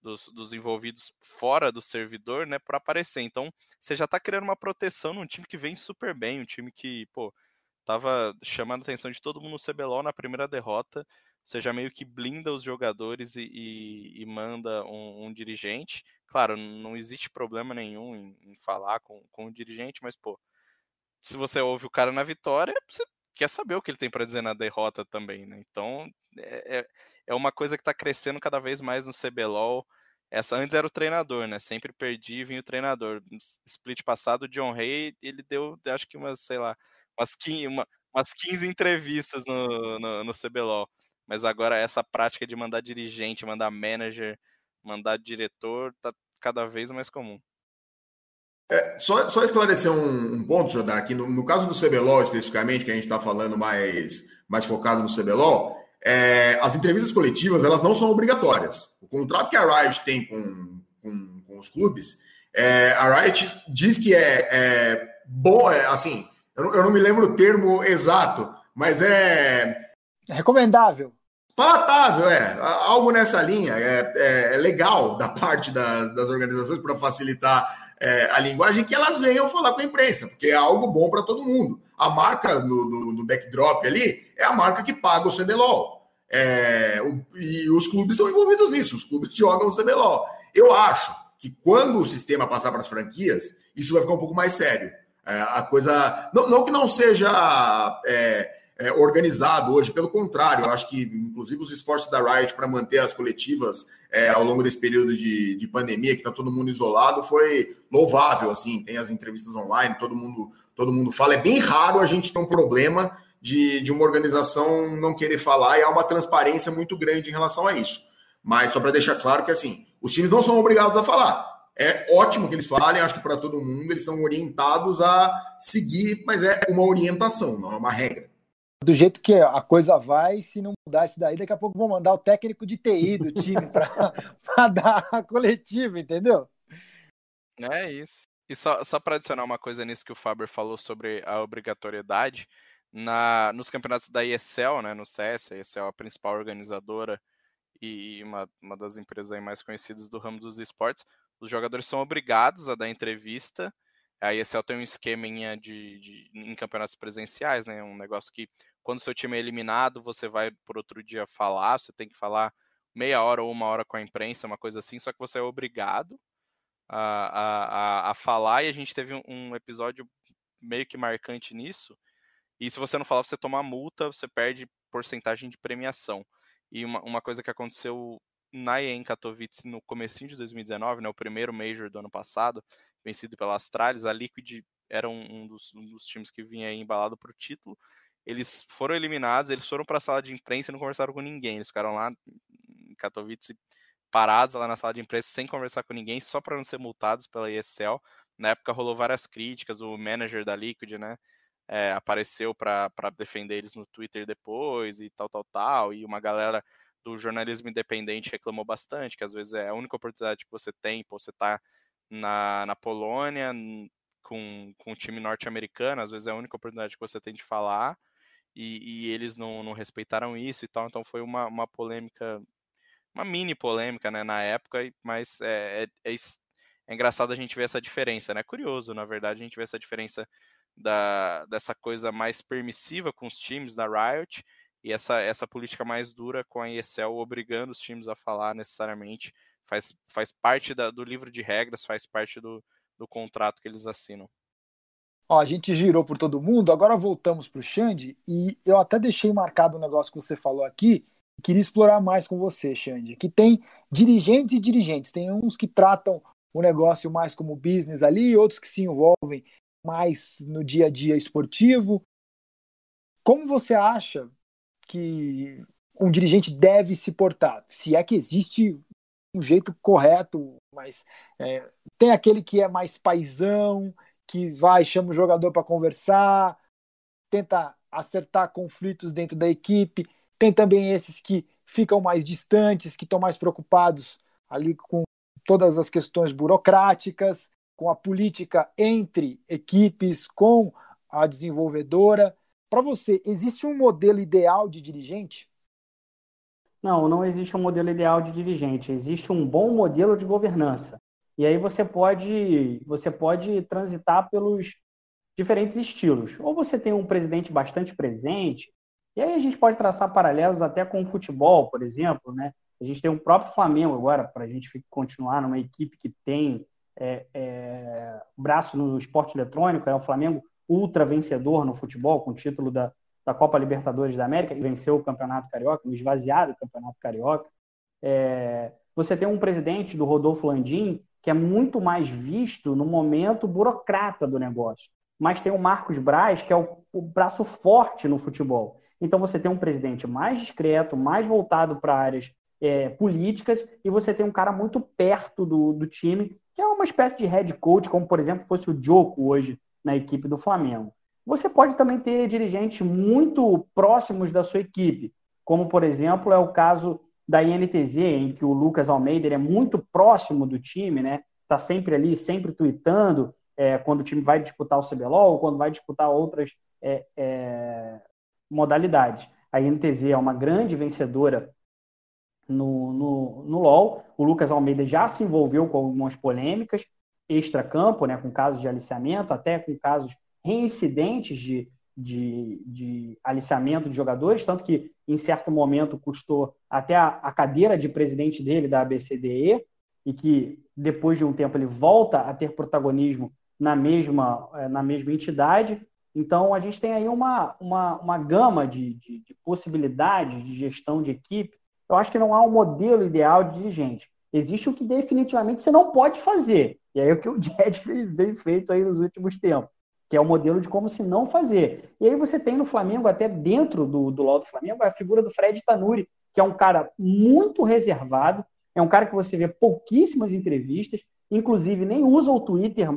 dos, dos envolvidos fora do servidor, né, para aparecer. Então, você já está criando uma proteção num time que vem super bem, um time que, pô, tava chamando a atenção de todo mundo no CBLOL na primeira derrota. Você já meio que blinda os jogadores e, e, e manda um, um, dirigente. Claro, não existe problema nenhum em, em falar com, com o dirigente, mas, pô, se você ouve o cara na vitória, você quer saber o que ele tem para dizer na derrota também, né? Então é, é, é uma coisa que está crescendo cada vez mais no CBLOL. Essa antes era o treinador, né? Sempre perdi e vinha o treinador. Split passado, o John Hay, ele deu, acho que umas, sei lá, umas 15, uma, umas 15 entrevistas no, no, no CBLOL. Mas agora essa prática de mandar dirigente, mandar manager, mandar diretor, tá cada vez mais comum. É, só, só esclarecer um, um ponto, Jodar, que no, no, caso do CBLOL especificamente, que a gente está falando mais, mais focado no CBLOL, é, as entrevistas coletivas elas não são obrigatórias. O contrato que a Riot tem com, com, com os clubes, é, a Riot diz que é, é bom, é, assim, eu não, eu não me lembro o termo exato, mas é. é recomendável. Palatável, é. Algo nessa linha. É, legal da parte das, das organizações para facilitar é, a linguagem que elas venham falar com a imprensa, porque é algo bom para todo mundo. A marca no, no, no, backdrop ali é a marca que paga o CBLOL. É, o, e os clubes estão envolvidos nisso, os clubes jogam o CBLOL. Eu acho que quando o sistema passar para as franquias, isso vai ficar um pouco mais sério. É, a coisa. Não, não, que não seja é, é, organizado hoje, pelo contrário, eu acho que, inclusive, os esforços da Riot para manter as coletivas é, ao longo desse período de, de pandemia, que está todo mundo isolado, foi louvável. Assim, tem as entrevistas online, todo mundo, todo mundo fala. É bem raro a gente ter um problema de, de uma organização não querer falar e há uma transparência muito grande em relação a isso. Mas só para deixar claro que assim, os times não são obrigados a falar. É ótimo que eles falem, acho que para todo mundo eles são orientados a seguir, mas é uma orientação, não é uma regra do jeito que a coisa vai, se não mudar isso daí, daqui a pouco vão mandar o técnico de TI do time para dar a coletiva, entendeu? É isso. E só, só para adicionar uma coisa nisso que o Faber falou sobre a obrigatoriedade, na, nos campeonatos da ESL, né, no CS, a ESL é a principal organizadora e uma, uma das empresas mais conhecidas do ramo dos esportes, os jogadores são obrigados a dar entrevista a ESL tem um esqueminha de, de, em campeonatos presenciais, né? Um negócio que quando seu time é eliminado, você vai por outro dia falar, você tem que falar meia hora ou uma hora com a imprensa, uma coisa assim, só que você é obrigado a, a, a falar, e a gente teve um episódio meio que marcante nisso, e se você não falar, você toma multa, você perde porcentagem de premiação. E uma, uma coisa que aconteceu na EM Katowice no comecinho de 2019, né, o primeiro Major do ano passado, vencido pela Astralis, a Liquid era um, um, dos, um dos, times que vinha embalado para o título. Eles foram eliminados, eles foram para a sala de imprensa e não conversaram com ninguém. Eles ficaram lá em Katowice parados lá na sala de imprensa sem conversar com ninguém, só para não ser multados pela ESL. Na época rolou várias críticas, o manager da Liquid, né, é, apareceu para defender eles no Twitter depois e tal, tal, tal, e uma galera do jornalismo independente reclamou bastante, que às vezes é a única oportunidade que você tem, pô, você tá na, na Polônia com, com o time norte-americano, às vezes é a única oportunidade que você tem de falar, e, e eles não, não, respeitaram isso e tal, então foi uma, uma polêmica, uma mini polêmica, né, na época, mas é, é, é, é engraçado a gente ver essa diferença, né, curioso, na verdade, a gente vê essa diferença da, dessa coisa mais permissiva com os times da Riot, e essa, essa política mais dura com a ESL obrigando os times a falar necessariamente faz, faz parte da, do livro de regras, faz parte do, do contrato que eles assinam. Ó, a gente girou por todo mundo, agora voltamos para o Xande e eu até deixei marcado um negócio que você falou aqui, queria explorar mais com você, Xande, que tem dirigentes e dirigentes, tem uns que tratam o negócio mais como business ali, outros que se envolvem mais no dia a dia esportivo. Como você acha que um dirigente deve se portar. Se é que existe um jeito correto, mas é, tem aquele que é mais paisão, que vai, chama o jogador para conversar, tenta acertar conflitos dentro da equipe. Tem também esses que ficam mais distantes, que estão mais preocupados ali com todas as questões burocráticas, com a política entre equipes, com a desenvolvedora. Para você, existe um modelo ideal de dirigente? Não, não existe um modelo ideal de dirigente. Existe um bom modelo de governança. E aí você pode, você pode transitar pelos diferentes estilos. Ou você tem um presidente bastante presente, e aí a gente pode traçar paralelos até com o futebol, por exemplo, né? A gente tem o próprio Flamengo agora, para a gente continuar numa equipe que tem é, é, braço no esporte eletrônico, é o Flamengo ultra vencedor no futebol, com o título da, da Copa Libertadores da América, que venceu o Campeonato Carioca, o esvaziado Campeonato Carioca. É, você tem um presidente do Rodolfo Landim, que é muito mais visto no momento burocrata do negócio. Mas tem o Marcos Braz, que é o, o braço forte no futebol. Então você tem um presidente mais discreto, mais voltado para áreas é, políticas, e você tem um cara muito perto do, do time, que é uma espécie de head coach, como por exemplo fosse o Joko hoje na equipe do Flamengo. Você pode também ter dirigentes muito próximos da sua equipe, como, por exemplo, é o caso da INTZ, em que o Lucas Almeida é muito próximo do time, né? Está sempre ali, sempre tweetando é, quando o time vai disputar o CBLOL ou quando vai disputar outras é, é, modalidades. A INTZ é uma grande vencedora no, no, no LoL. O Lucas Almeida já se envolveu com algumas polêmicas, extra-campo, né, com casos de aliciamento, até com casos reincidentes de, de, de aliciamento de jogadores, tanto que em certo momento custou até a, cadeira de presidente dele da ABCDE, e que depois de um tempo ele volta a ter protagonismo na mesma, eh, na mesma entidade. Então, a gente tem aí uma, uma, uma gama de, de, de possibilidades de gestão de equipe. Eu acho que não há um modelo ideal de dirigente. Existe o que definitivamente você não pode fazer. E aí é o que o Jet fez bem feito aí nos últimos tempos, que é o modelo de como se não fazer. E aí você tem no Flamengo, até dentro do, do LoL do Flamengo, a figura do Fred Tanuri, que é um cara muito reservado, é um cara que você vê pouquíssimas entrevistas, inclusive nem usa o Twitter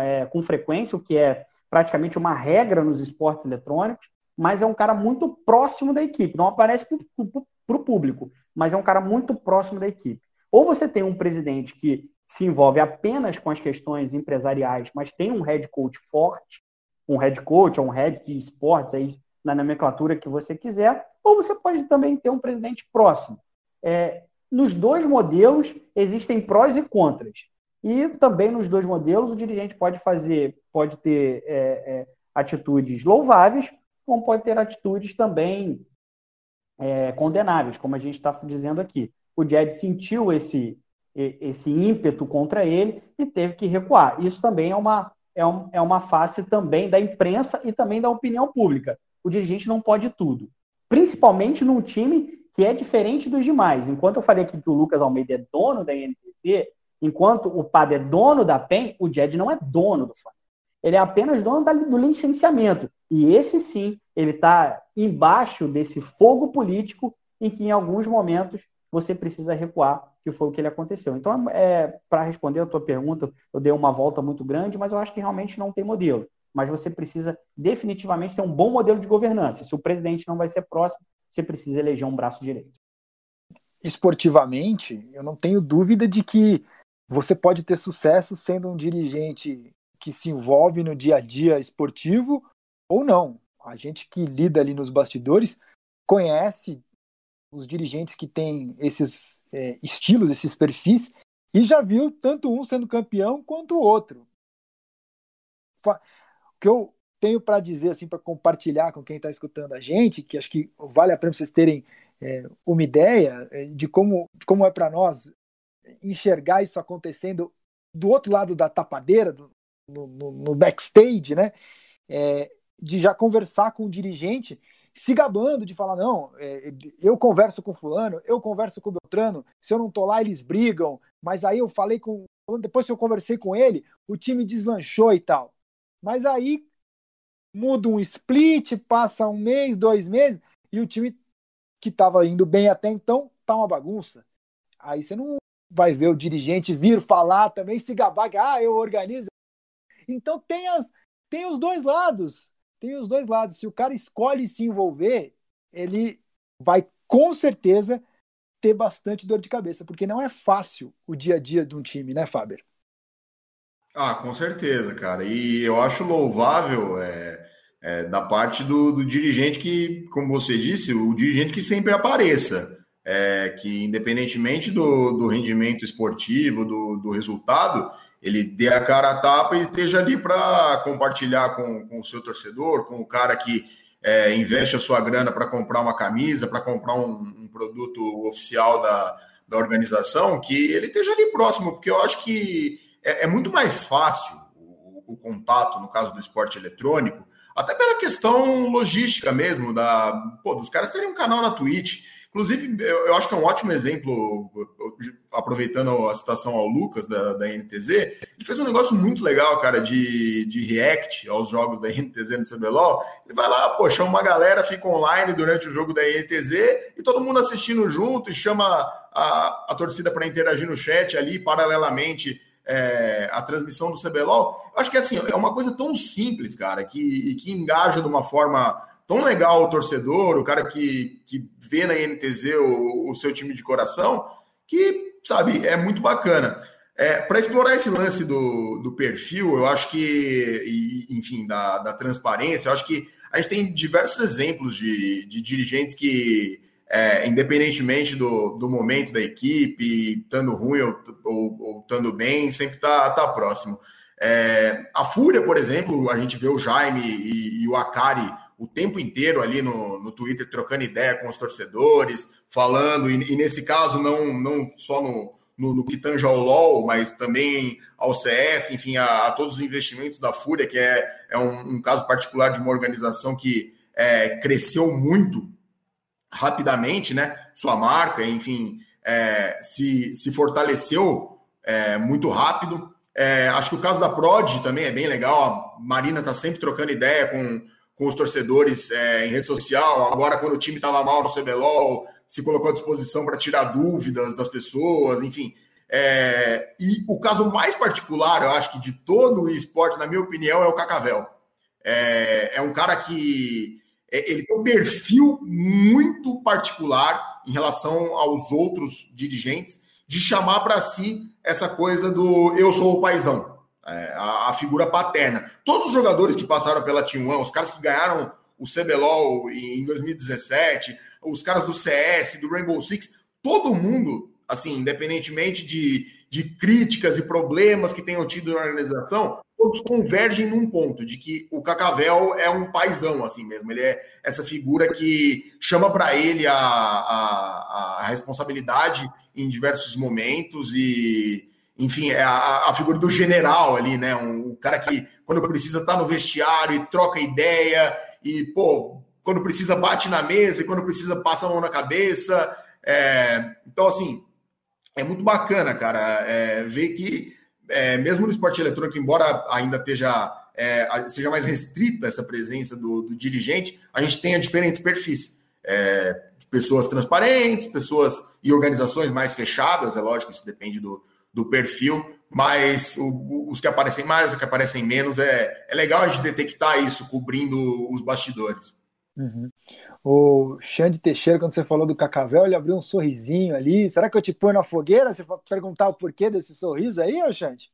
é, com frequência, o que é praticamente uma regra nos esportes eletrônicos, mas é um cara muito próximo da equipe. Não aparece para o público, mas é um cara muito próximo da equipe. Ou você tem um presidente que se envolve apenas com as questões empresariais, mas tem um head coach forte, um head coach ou um head de esportes aí na nomenclatura que você quiser, ou você pode também ter um presidente próximo. É, nos dois modelos existem prós e contras. E também nos dois modelos o dirigente pode fazer, pode ter é, é, atitudes louváveis, como pode ter atitudes também é, condenáveis, como a gente está dizendo aqui. O Jed sentiu esse, esse ímpeto contra ele e teve que recuar. Isso também é uma, é, um, é uma face também da imprensa e também da opinião pública. O dirigente não pode tudo, principalmente num time que é diferente dos demais. Enquanto eu falei aqui que o Lucas Almeida é dono da NTZ, enquanto o Pad é dono da PEN, o Jed não é dono do Flamengo. Ele é apenas dono do licenciamento. E esse sim, ele está embaixo desse fogo político em que em alguns momentos você precisa recuar, que foi o que ele aconteceu. Então, é, para responder a tua pergunta, eu dei uma volta muito grande, mas eu acho que realmente não tem modelo. Mas você precisa definitivamente ter um bom modelo de governança. Se o presidente não vai ser próximo, você precisa eleger um braço direito. Esportivamente, eu não tenho dúvida de que você pode ter sucesso sendo um dirigente que se envolve no dia a dia esportivo ou não. A gente que lida ali nos bastidores conhece os dirigentes que têm esses é, estilos, esses perfis, e já viu tanto um sendo campeão quanto o outro. O que eu tenho para dizer, assim, para compartilhar com quem está escutando a gente, que acho que vale a pena vocês terem é, uma ideia é, de como, de como é para nós enxergar isso acontecendo do outro lado da tapadeira, do, no, no, no, backstage, né? É, de já conversar com o dirigente, se gabando de falar, não, é, eu converso com fulano, eu converso com o Beltrano, se eu não tô lá, eles brigam, mas aí eu falei com. Depois que eu conversei com ele, o time deslanchou e tal. Mas aí muda um split, passa um mês, dois meses, e o time que estava indo bem até então tá uma bagunça. Aí você não vai ver o dirigente vir falar também, se gabar ah, eu organizo. Então tem, as, tem os dois lados tem os dois lados. Se o cara escolhe se envolver, ele vai com certeza ter bastante dor de cabeça, porque não é fácil o dia a dia de um time, né, Faber? Ah, com certeza, cara. E eu acho louvável é, é, da parte do, do, dirigente que, como você disse, o dirigente que sempre apareça. É, que independentemente do, do rendimento esportivo, do, do resultado, ele dê a cara a tapa e esteja ali para compartilhar com, com o seu torcedor, com o cara que é, investe a sua grana para comprar uma camisa, para comprar um, um, produto oficial da, da organização, que ele esteja ali próximo, porque eu acho que é, é muito mais fácil o, o, contato, no caso do esporte eletrônico, até pela questão logística mesmo, da, pô, dos caras terem um canal na Twitch Inclusive, eu, acho que é um ótimo exemplo, aproveitando a citação ao Lucas da, da NTZ, ele fez um negócio muito legal, cara, de, de react aos jogos da NTZ no CBLOL. Ele vai lá, pô, chama uma galera, fica online durante o jogo da NTZ e todo mundo assistindo junto e chama a, a torcida para interagir no chat ali, paralelamente é, a transmissão do CBLOL. Eu acho que assim, é uma coisa tão simples, cara, que, que engaja de uma forma tão legal o torcedor, o cara que, que vê na INTZ o, o seu time de coração, que, sabe, é muito bacana. É, Para explorar esse lance do, do perfil, eu acho que, e, enfim, da, da transparência, eu acho que a gente tem diversos exemplos de, de dirigentes que, é, independentemente do, do momento da equipe, estando ruim ou, ou, estando bem, sempre está tá próximo. É, a Fúria, por exemplo, a gente vê o Jaime e, e o Akari o tempo inteiro ali no, no Twitter trocando ideia com os torcedores, falando, e, e nesse caso, não, não só no, no, no ao LOL, mas também ao CS, enfim, a, a todos os investimentos da Fúria, que é, é um, um caso particular de uma organização que é, cresceu muito rapidamente, né? Sua marca, enfim, é, se, se fortaleceu é, muito rápido. É, acho que o caso da Prod também é bem legal. A Marina está sempre trocando ideia com, com os torcedores é, em rede social. Agora, quando o time estava mal no CBLOL, se colocou à disposição para tirar dúvidas das pessoas, enfim. É, e o caso mais particular, eu acho que de todo o esporte, na minha opinião, é o Cacavel. É, é um cara que é, ele tem um perfil muito particular em relação aos outros dirigentes de chamar para si essa coisa do eu sou o paizão é, a, a, figura paterna. Todos os jogadores que passaram pela Team One, os caras que ganharam o CBLOL em 2017, os caras do CS, do Rainbow Six, todo mundo, assim, independentemente de, de críticas e problemas que tenham tido na organização, todos convergem num ponto de que o Cacavel é um paizão assim mesmo. Ele é essa figura que chama para ele a, a, a, responsabilidade em diversos momentos e, enfim, é a, a figura do general ali, né? Um, um cara que quando precisa tá no vestiário e troca ideia e pô, quando precisa bate na mesa e quando precisa passa a mão na cabeça. É, então assim é muito bacana, cara, é, ver que é, mesmo no esporte eletrônico, embora ainda esteja, é, seja mais restrita essa presença do, do, dirigente, a gente tenha diferentes perfis. É, pessoas transparentes, pessoas e organizações mais fechadas, é lógico, isso depende do, do perfil, mas o, os que aparecem mais, os que aparecem menos, é, é legal a gente detectar isso cobrindo os bastidores. Uhum. O Xande Teixeira, quando você falou do Cacavel, ele abriu um sorrisinho ali. Será que eu te ponho na fogueira? Você vai perguntar o porquê desse sorriso aí, ô Xande?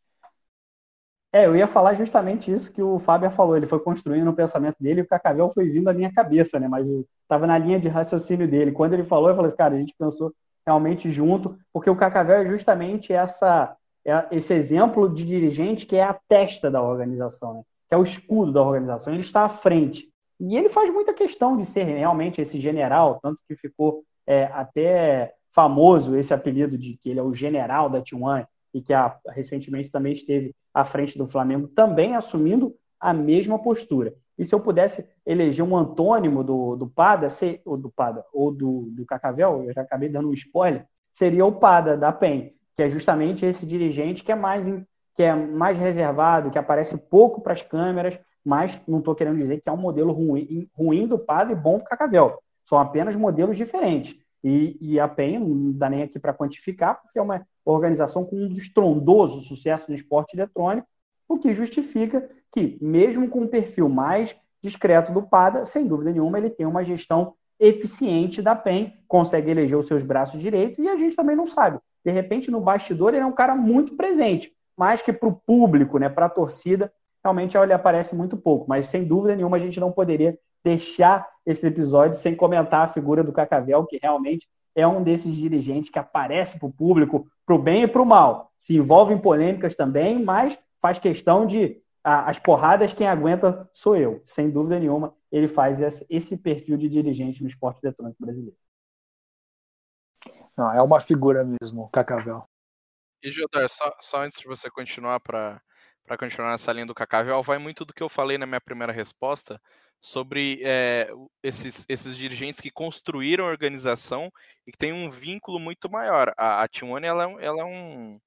É, eu ia falar justamente isso que o Fábio falou. Ele foi construindo o pensamento dele e o Cacavel foi vindo à minha cabeça, né? Mas estava na linha de raciocínio dele. Quando ele falou, eu falei assim, cara, a gente pensou realmente junto, porque o Cacavel é justamente essa, é esse exemplo de dirigente que é a testa da organização, né? que é o escudo da organização. Ele está à frente. E ele faz muita questão de ser realmente esse general, tanto que ficou é, até famoso esse apelido de que ele é o general da T1 e que a, recentemente também esteve à frente do Flamengo, também assumindo a mesma postura. E se eu pudesse eleger um antônimo do, do Pada, ou do Pada, ou do, do Cacavel, eu já acabei dando um spoiler, seria o Pada da PEN, que é justamente esse dirigente que é mais, que é mais reservado, que aparece pouco para as câmeras, mas não estou querendo dizer que é um modelo ruim, ruim do Padre e bom do Cacavel. São apenas modelos diferentes. E, e a PEN não dá nem aqui para quantificar, porque é uma organização com um estrondoso sucesso no esporte eletrônico, o que justifica que, mesmo com um perfil mais discreto do PADA, sem dúvida nenhuma, ele tem uma gestão eficiente da PEN, consegue eleger os seus braços direitos, e a gente também não sabe. De repente, no bastidor, ele é um cara muito presente, mais que para o público, né, para a torcida, realmente ele aparece muito pouco, mas sem dúvida nenhuma a gente não poderia deixar esse episódio sem comentar a figura do Cacavel, que realmente é um desses dirigentes que aparece para o público, para o bem e para o mal. Se envolve em polêmicas também, mas faz questão de as porradas quem aguenta sou eu. Sem dúvida nenhuma, ele faz esse perfil de dirigente no esporte eletrônico brasileiro. Não, é uma figura mesmo, Cacavel. E Jodar, só, só antes de você continuar para para continuar nessa linha do Cacavel, vai muito do que eu falei na minha primeira resposta sobre é, esses, esses dirigentes que construíram a organização e que têm um vínculo muito maior. A, a T1 ela, é ela é um,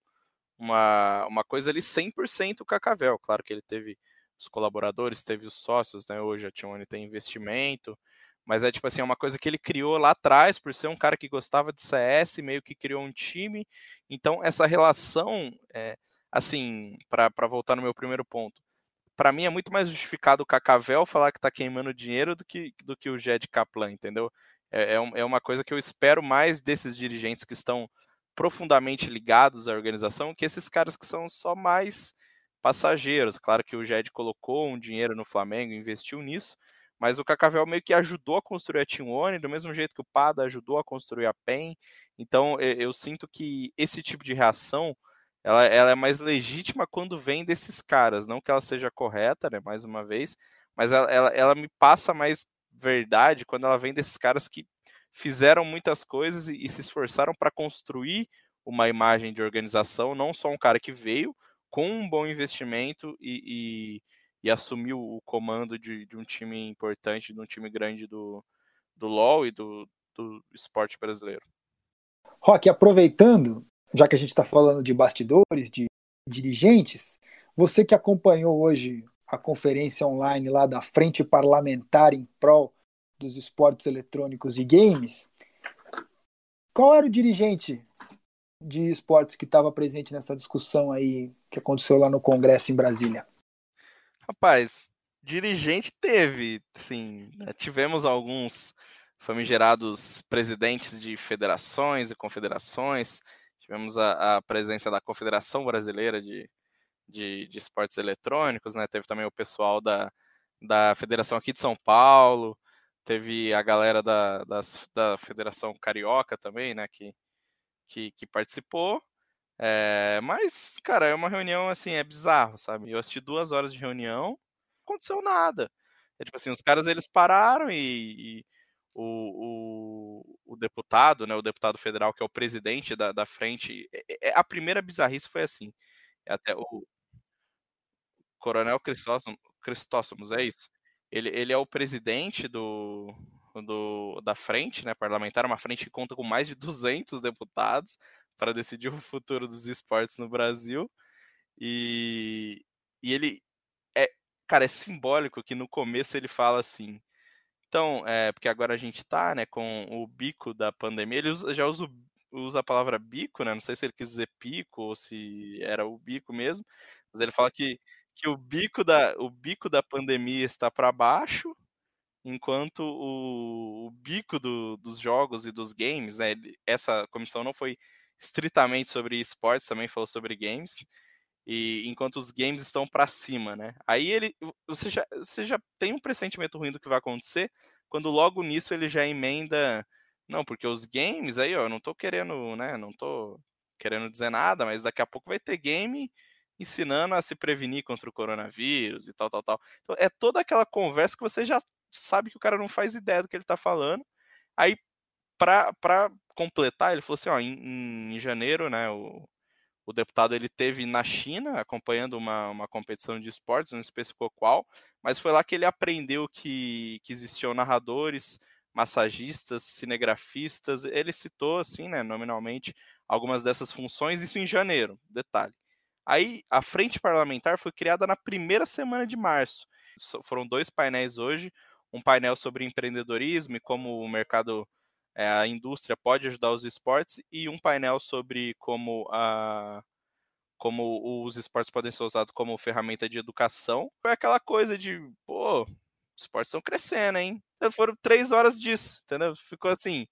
uma, uma coisa ali 100% Cacavel. Claro que ele teve os colaboradores, teve os sócios, né? Hoje a T1 tem investimento, mas é tipo assim, é uma coisa que ele criou lá atrás, por ser um cara que gostava de CS, meio que criou um time. Então, essa relação é, assim, para voltar no meu primeiro ponto, para mim é muito mais justificado o Cacavel falar que está queimando dinheiro do que, do que o Jed Kaplan, entendeu? É, é, é uma coisa que eu espero mais desses dirigentes que estão profundamente ligados à organização que esses caras que são só mais passageiros. Claro que o Jed colocou um dinheiro no Flamengo, investiu nisso, mas o Cacavel meio que ajudou a construir a Team One, do mesmo jeito que o Pada ajudou a construir a PEN. Então eu, eu sinto que esse tipo de reação ela, ela é mais legítima quando vem desses caras. Não que ela seja correta, né? Mais uma vez, mas ela, ela, ela me passa mais verdade quando ela vem desses caras que fizeram muitas coisas e, e se esforçaram para construir uma imagem de organização, não só um cara que veio com um bom investimento e, e, e assumiu o comando de, de, um time importante, de um time grande do, do LoL e do, do esporte brasileiro. Rock, aproveitando, já que a gente está falando de bastidores, de dirigentes, você que acompanhou hoje a conferência online lá da Frente Parlamentar em Prol dos Esportes Eletrônicos e Games, qual era o dirigente de esportes que estava presente nessa discussão aí que aconteceu lá no Congresso em Brasília? Rapaz, dirigente teve, sim, né? tivemos alguns famigerados presidentes de federações e confederações, Tivemos a, a presença da Confederação Brasileira de, de, de, Esportes Eletrônicos, né? Teve também o pessoal da, da Federação aqui de São Paulo, teve a galera da, da Federação Carioca também, né? Que, que, que participou. É, mas, cara, é uma reunião assim, é bizarro, sabe? Eu assisti duas horas de reunião, não aconteceu nada. É tipo assim, os caras eles pararam e, e o, o, o, deputado, né, o deputado federal, que é o presidente da, da frente, é, é, a primeira bizarrice foi assim. É até o Coronel Cristóstomo, Cristóstomos, é isso. Ele, ele é o presidente do, do, da frente, né, parlamentar, uma frente que conta com mais de 200 deputados para decidir o futuro dos esportes no Brasil. E, e ele é, cara, é simbólico que no começo ele fala assim. Então, é, porque agora a gente tá, né, com o bico da pandemia, ele usa, já usa, usa a palavra bico, né? Não sei se ele quis dizer pico ou se era o bico mesmo, mas ele fala que, que o bico da o bico da pandemia está para baixo enquanto o, o bico do, dos jogos e dos games, né, essa comissão não foi estritamente sobre esportes, também falou sobre games, e enquanto os games estão para cima, né? Aí ele, você já, você já tem um pressentimento ruim do que vai acontecer, quando logo nisso ele já emenda, não, porque os games aí, ó, eu não tô querendo, né, não tô querendo dizer nada, mas daqui a pouco vai ter game ensinando a se prevenir contra o coronavírus e tal, tal, tal. Então, é toda aquela conversa que você já sabe que o cara não faz ideia do que ele tá falando. Aí, para completar, ele falou assim, ó, em, em janeiro, né, o, o deputado ele teve na China acompanhando uma, uma competição de esportes, não especificou qual, mas foi lá que ele aprendeu que, que existiam narradores, massagistas, cinegrafistas. Ele citou, assim, né, nominalmente, algumas dessas funções, isso em janeiro, detalhe. Aí a frente parlamentar foi criada na primeira semana de março. Foram dois painéis hoje um painel sobre empreendedorismo e como o mercado, é, a indústria pode ajudar os esportes, e um painel sobre como a como os esportes podem ser usados como ferramenta de educação. Foi aquela coisa de, pô, os esportes estão crescendo, hein? Então, foram três horas disso, entendeu? Ficou assim,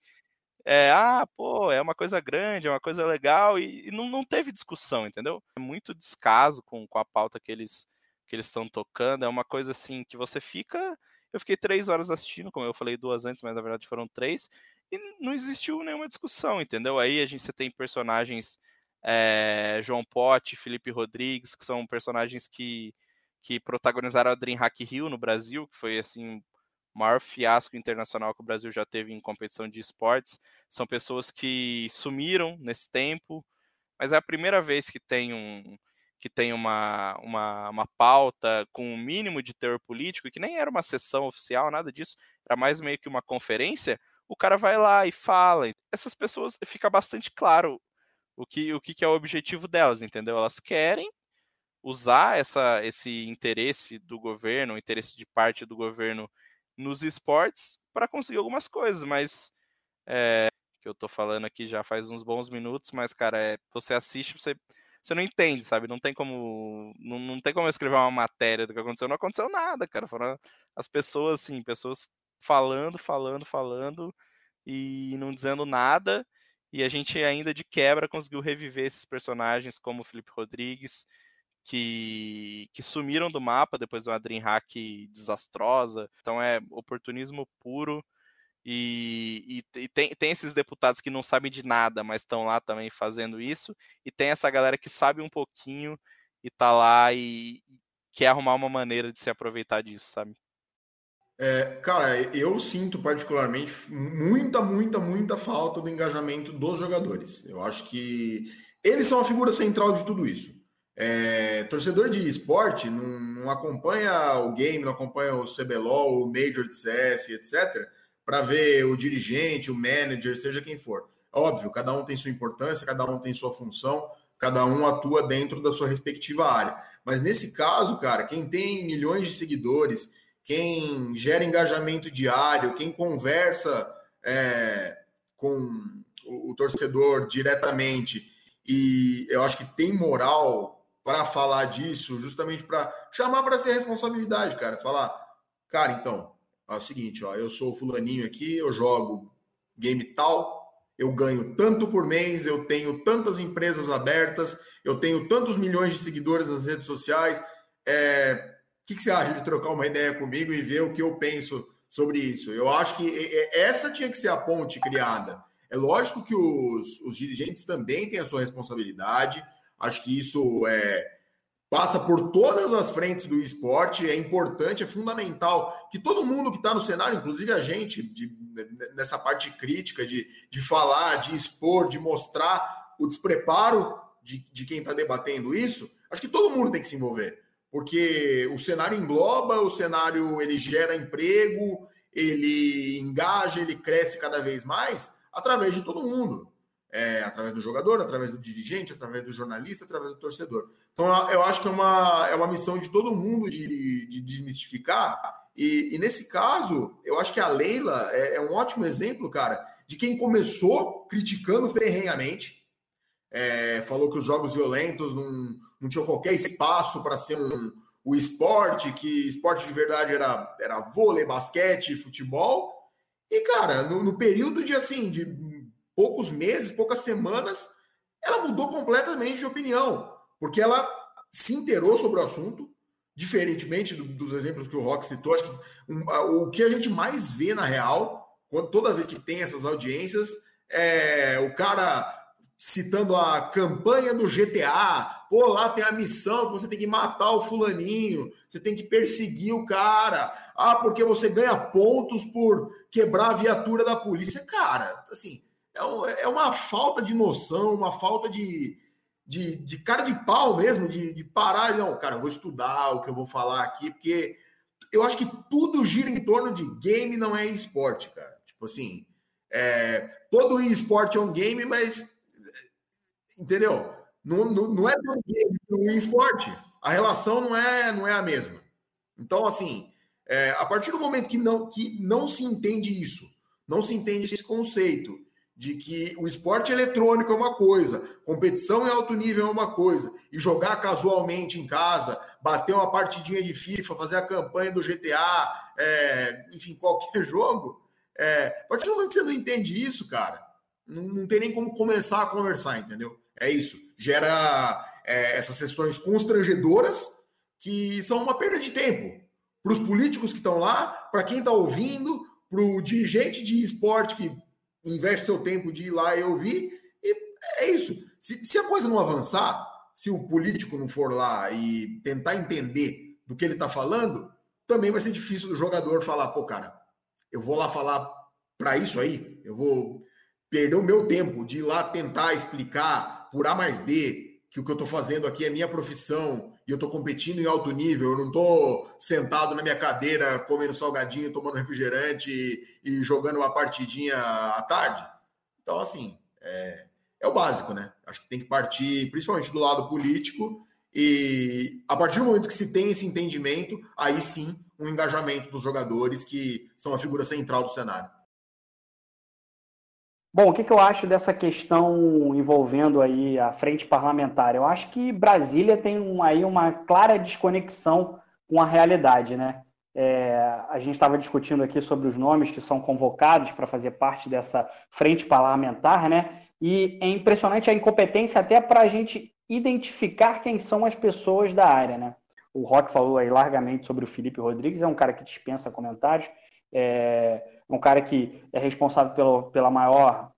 é, ah, pô, é uma coisa grande, é uma coisa legal, e, e não, não teve discussão, entendeu? É muito descaso com, com a pauta que eles que eles estão tocando, é uma coisa assim que você fica eu fiquei três horas assistindo, como eu falei duas antes, mas na verdade foram três, e não existiu nenhuma discussão, entendeu? Aí a gente tem personagens é, João Pote, Felipe Rodrigues, que são personagens que, que protagonizaram a Dream Hack Rio no Brasil, que foi assim maior fiasco internacional que o Brasil já teve em competição de esportes. São pessoas que sumiram nesse tempo, mas é a primeira vez que tem um, que tem uma, uma, uma pauta com um mínimo de teor político, que nem era uma sessão oficial, nada disso, era mais meio que uma conferência, o cara vai lá e fala. Essas pessoas fica bastante claro o que, o que é o objetivo delas, entendeu? Elas querem usar essa, esse interesse do governo, o interesse de parte do governo nos esportes para conseguir algumas coisas, mas é, que eu tô falando aqui já faz uns bons minutos, mas cara, é, você assiste, você você não entende, sabe? Não tem como. Não, não tem como escrever uma matéria do que aconteceu. Não aconteceu nada, cara. Foram as pessoas, assim, pessoas falando, falando, falando e não dizendo nada. E a gente ainda de quebra conseguiu reviver esses personagens como o Felipe Rodrigues, que, que sumiram do mapa depois de uma Dream Hack desastrosa. Então é oportunismo puro. E, e, e tem, tem, esses deputados que não sabem de nada, mas estão lá também fazendo isso. E tem essa galera que sabe um pouquinho e tá lá e quer arrumar uma maneira de se aproveitar disso, sabe? É, cara, eu sinto particularmente muita, muita, muita falta do engajamento dos jogadores. Eu acho que eles são a figura central de tudo isso. É, torcedor de esporte não, não, acompanha o game, não acompanha o CBLOL, o Major de CS, etc para ver o dirigente, o manager, seja quem for. Óbvio, cada um tem sua importância, cada um tem sua função, cada um atua dentro da sua respectiva área. Mas nesse caso, cara, quem tem milhões de seguidores, quem gera engajamento diário, quem conversa é, com o, o torcedor diretamente, e eu acho que tem moral para falar disso, justamente para chamar para ser responsabilidade, cara. Falar, cara, então, é o seguinte, ó, eu sou fulaninho aqui, eu jogo game tal, eu ganho tanto por mês, eu tenho tantas empresas abertas, eu tenho tantos milhões de seguidores nas redes sociais. É, o que, que, você acha de trocar uma ideia comigo e ver o que eu penso sobre isso? Eu acho que essa tinha que ser a ponte criada. É lógico que os, os dirigentes também têm a sua responsabilidade. Acho que isso é, passa por todas as frentes do esporte. É importante, é fundamental que todo mundo que está no cenário, inclusive a gente, de, nessa parte crítica, de, de falar, de expor, de mostrar o despreparo de, de quem está debatendo isso, acho que todo mundo tem que se envolver. Porque o cenário engloba, o cenário ele gera emprego, ele engaja, ele cresce cada vez mais através de todo mundo. É, através do jogador, através do dirigente, através do jornalista, através do torcedor. Então, eu acho que é uma, é uma missão de todo mundo de, de desmistificar. E, e, nesse caso, eu acho que a Leila é, é, um ótimo exemplo, cara, de quem começou criticando ferrenhamente. É, falou que os jogos violentos não, não tinham qualquer espaço para ser um, o esporte, que esporte de verdade era, era vôlei, basquete, futebol. E, cara, no, no, período de assim, de poucos meses, poucas semanas, ela mudou completamente de opinião, porque ela se inteirou sobre o assunto, diferentemente do, dos exemplos que o Rock citou. Acho que um, o que a gente mais vê na real, quando, toda vez que tem essas audiências, é o cara citando a campanha do GTA. Pô, lá tem a missão que você tem que matar o fulaninho, você tem que perseguir o cara. Ah, porque você ganha pontos por quebrar a viatura da polícia. Cara, assim, é, é uma falta de noção, uma falta de, de, de cara de pau mesmo, de, de parar. Não, cara, eu vou estudar o que eu vou falar aqui, porque eu acho que tudo gira em torno de game, não é esporte, cara. Tipo assim, é, todo esporte é um game, mas Entendeu? Não, não, não é um esporte. A relação não é, não é a mesma. Então, assim, é, a partir do momento que não, que não se entende isso, não se entende esse conceito de que o esporte eletrônico é uma coisa, competição em alto nível é uma coisa, e jogar casualmente em casa, bater uma partidinha de FIFA, fazer a campanha do GTA, é, enfim, qualquer jogo, é, a partir do momento que você não entende isso, cara, não, não tem nem como começar a conversar, entendeu? É isso. Gera é, essas sessões constrangedoras que são uma perda de tempo para os políticos que estão lá, para quem está ouvindo, para o dirigente de esporte que investe seu tempo de ir lá e ouvir. E é isso. Se, se a coisa não avançar, se o político não for lá e tentar entender do que ele está falando, também vai ser difícil do jogador falar, pô, cara, eu vou lá falar para isso aí, eu vou perder o meu tempo de ir lá tentar explicar por A mais B, que o que eu estou fazendo aqui é minha profissão e eu estou competindo em alto nível, eu não estou sentado na minha cadeira comendo salgadinho, tomando refrigerante e, e jogando uma partidinha à tarde. Então, assim, é, é o básico, né? Acho que tem que partir, principalmente do lado político, e a partir do momento que se tem esse entendimento, aí sim um engajamento dos jogadores que são a figura central do cenário. Bom, o que, que eu acho dessa questão envolvendo aí a frente parlamentar? Eu acho que Brasília tem um, aí uma clara desconexão com a realidade, né? É, a gente estava discutindo aqui sobre os nomes que são convocados para fazer parte dessa frente parlamentar, né? E é impressionante a incompetência até para a gente identificar quem são as pessoas da área, né? O Rock falou aí largamente sobre o Felipe Rodrigues, é um cara que dispensa comentários. É, um cara que é responsável pelo, pela maior,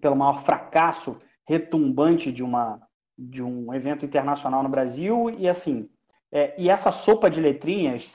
pelo maior fracasso retumbante de, uma, de um evento internacional no Brasil. E assim, é, e essa sopa de letrinhas,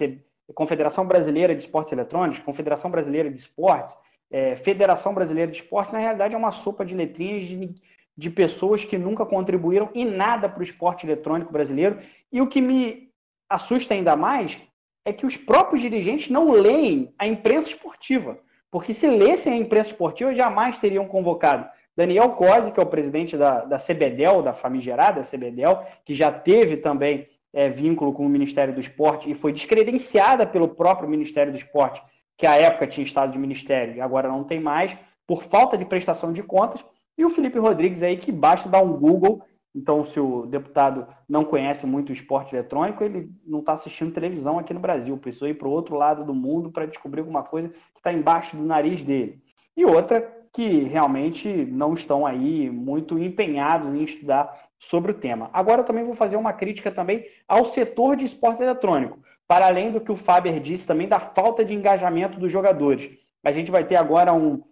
Confederação Brasileira de Esportes Eletrônicos, Confederação Brasileira de Esportes, é, Federação Brasileira de Esportes, na realidade é uma sopa de letrinhas de, de pessoas que nunca contribuíram em nada para o esporte eletrônico brasileiro. E o que me assusta ainda mais é que os próprios dirigentes não leem a imprensa esportiva. Porque se lessem a imprensa esportiva, jamais teriam convocado Daniel Cosi, que é o presidente da, da CBDEL, da famigerada CBDEL, que já teve também é, vínculo com o Ministério do Esporte e foi descredenciada pelo próprio Ministério do Esporte, que à época tinha estado de ministério e agora não tem mais, por falta de prestação de contas, e o Felipe Rodrigues aí, que basta dar um Google então, se o deputado não conhece muito o esporte eletrônico, ele não está assistindo televisão aqui no Brasil. Precisou ir para o outro lado do mundo para descobrir alguma coisa que está embaixo do nariz dele. E outra que realmente não estão aí muito empenhados em estudar sobre o tema. Agora também vou fazer uma crítica também ao setor de esporte eletrônico, para além do que o Faber disse também da falta de engajamento dos jogadores. A gente vai ter agora um,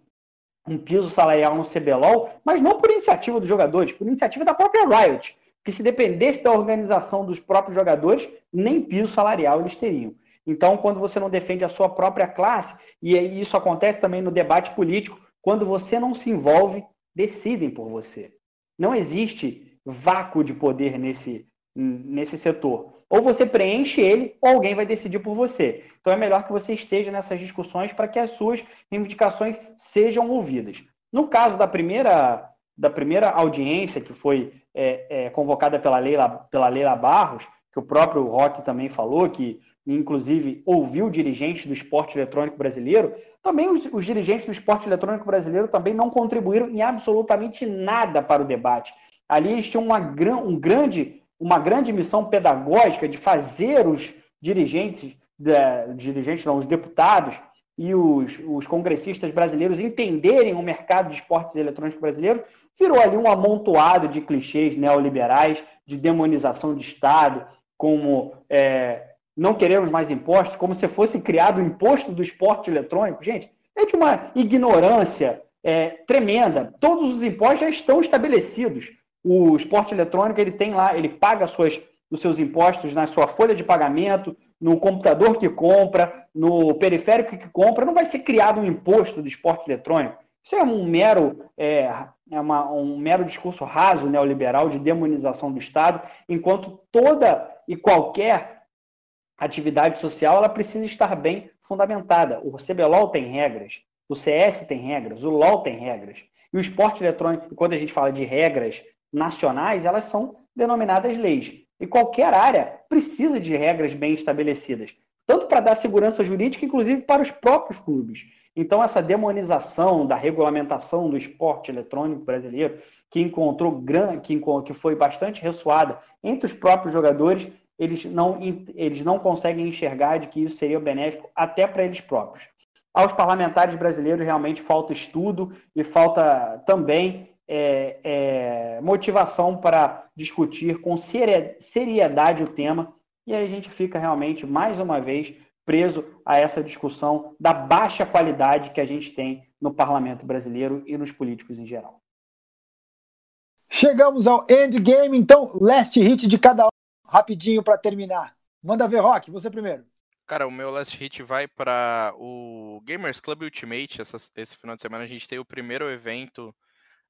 um piso salarial no CBLOL, mas não por iniciativa dos jogadores, por iniciativa da própria Riot. Porque se dependesse da organização dos próprios jogadores, nem piso salarial eles teriam. Então, quando você não defende a sua própria classe, e isso acontece também no debate político, quando você não se envolve, decidem por você. Não existe vácuo de poder nesse, nesse setor. Ou você preenche ele, ou alguém vai decidir por você. Então é melhor que você esteja nessas discussões para que as suas reivindicações sejam ouvidas. No caso da primeira, da primeira audiência que foi é, é, convocada pela Leila, pela Leila Barros, que o próprio Rock também falou, que inclusive ouviu dirigentes do esporte eletrônico brasileiro, também os, os, dirigentes do esporte eletrônico brasileiro também não contribuíram em absolutamente nada para o debate. Ali eles tinham uma, um grande uma grande missão pedagógica de fazer os dirigentes, de, dirigentes não, os deputados e os, os congressistas brasileiros entenderem o mercado de esportes eletrônicos brasileiro, virou ali um amontoado de clichês neoliberais, de demonização de Estado, como é, não queremos mais impostos, como se fosse criado o imposto do esporte eletrônico. Gente, é de uma ignorância é, tremenda. Todos os impostos já estão estabelecidos o esporte eletrônico ele tem lá, ele paga suas, os seus impostos na sua folha de pagamento, no computador que compra, no periférico que compra, não vai ser criado um imposto do esporte eletrônico. Isso é um mero, é, é uma, um mero discurso raso neoliberal de demonização do Estado, enquanto toda e qualquer atividade social ela precisa estar bem fundamentada. O CBLOL tem regras, o CS tem regras, o LOL tem regras. E o esporte eletrônico, quando a gente fala de regras nacionais, elas são denominadas leis. E qualquer área precisa de regras bem estabelecidas, tanto para dar segurança jurídica, inclusive para os próprios clubes. Então, essa demonização da regulamentação do esporte eletrônico brasileiro, que encontrou que, que foi bastante ressoada entre os próprios jogadores, eles não, eles não conseguem enxergar de que isso seria benéfico até para eles próprios. Aos parlamentares brasileiros realmente falta estudo e falta também é, é, motivação para discutir com seriedade o tema, e aí a gente fica realmente, mais uma vez, preso a essa discussão da baixa qualidade que a gente tem no parlamento brasileiro e nos políticos em geral. Chegamos ao endgame, então, last hit de cada um, rapidinho para terminar. Manda ver, Rock, você primeiro. Cara, o meu last hit vai para o Gamers Club Ultimate. Essa, esse final de semana a gente tem o primeiro evento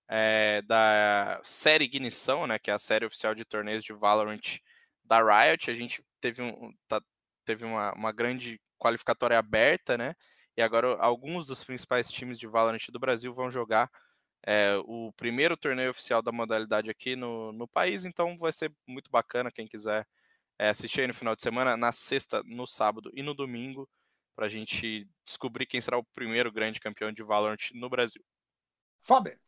é, da série Ignição, né, que é a série oficial de torneios de Valorant da Riot. A gente teve, um, tá, teve uma, uma grande qualificatória aberta, né? E agora alguns dos principais times de Valorant do Brasil vão jogar é, o primeiro torneio oficial da modalidade aqui no, no país, então vai ser muito bacana quem quiser é, assistir aí no final de semana, na sexta, no sábado e no domingo, para a gente descobrir quem será o primeiro grande campeão de Valorant no Brasil. Fábio.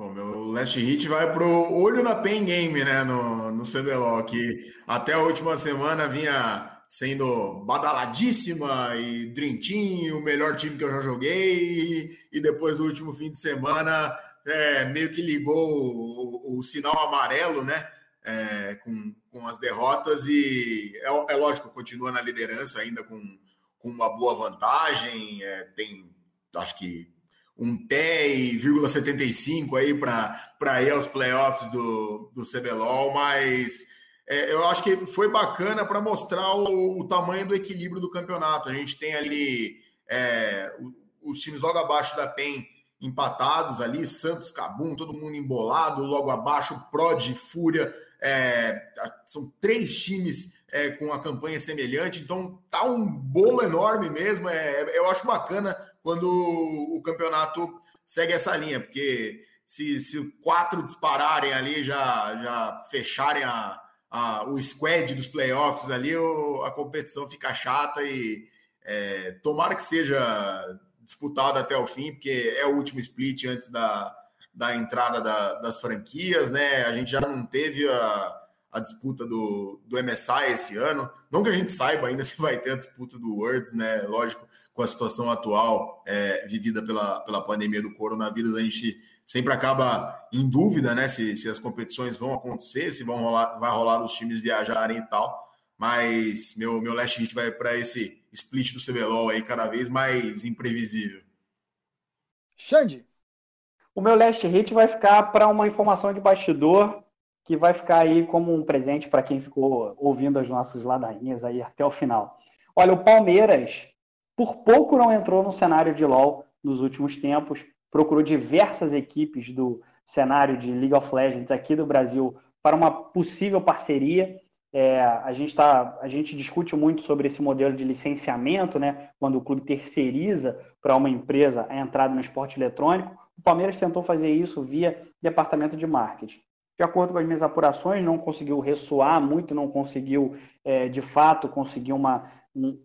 Bom, meu last hit vai pro olho na pen game, né, no, no CBLOL, que até a última semana vinha sendo badaladíssima e Team, o melhor time que eu já joguei, e depois do último fim de semana é, meio que ligou o, o, sinal amarelo, né, é, com, com as derrotas, e é, é, lógico, continua na liderança ainda com, com uma boa vantagem, é, tem, acho que um pé e 75 aí para ir aos playoffs do, do CBLOL, mas é, eu acho que foi bacana para mostrar o, o, tamanho do equilíbrio do campeonato. A gente tem ali é, os times logo abaixo da PEN empatados ali, Santos, Cabum, todo mundo embolado, logo abaixo, Prod, Fúria, é, são três times é, com a campanha semelhante, então tá um bolo enorme mesmo. É, eu acho bacana quando o campeonato segue essa linha, porque se, se quatro dispararem ali, já, já fecharem a, a, o squad dos playoffs ali, o, a competição fica chata e é, tomara que seja disputado até o fim, porque é o último split antes da, da entrada da, das franquias, né? A gente já não teve a, a disputa do, do MSI esse ano. Não que a gente saiba ainda se vai ter a disputa do Worlds, né? Lógico, com a situação atual é, vivida pela, pela pandemia do coronavírus, a gente sempre acaba em dúvida, né? Se, se as competições vão acontecer, se vão rolar, vai rolar os times viajarem e tal. Mas meu, meu last hit vai para esse split do CBLOL aí cada vez mais imprevisível. Xande. O meu last hit vai ficar para uma informação de bastidor que vai ficar aí como um presente para quem ficou ouvindo as nossas ladainhas aí até o final. Olha, o Palmeiras por pouco não entrou no cenário de LoL nos últimos tempos, procurou diversas equipes do cenário de League of Legends aqui do Brasil para uma possível parceria. É, a, gente tá, a gente discute muito sobre esse modelo de licenciamento, né? Quando o clube terceiriza para uma empresa a entrada no esporte eletrônico. O Palmeiras tentou fazer isso via departamento de marketing. De acordo com as minhas apurações, não conseguiu ressoar muito, não conseguiu, é, de fato, conseguir uma,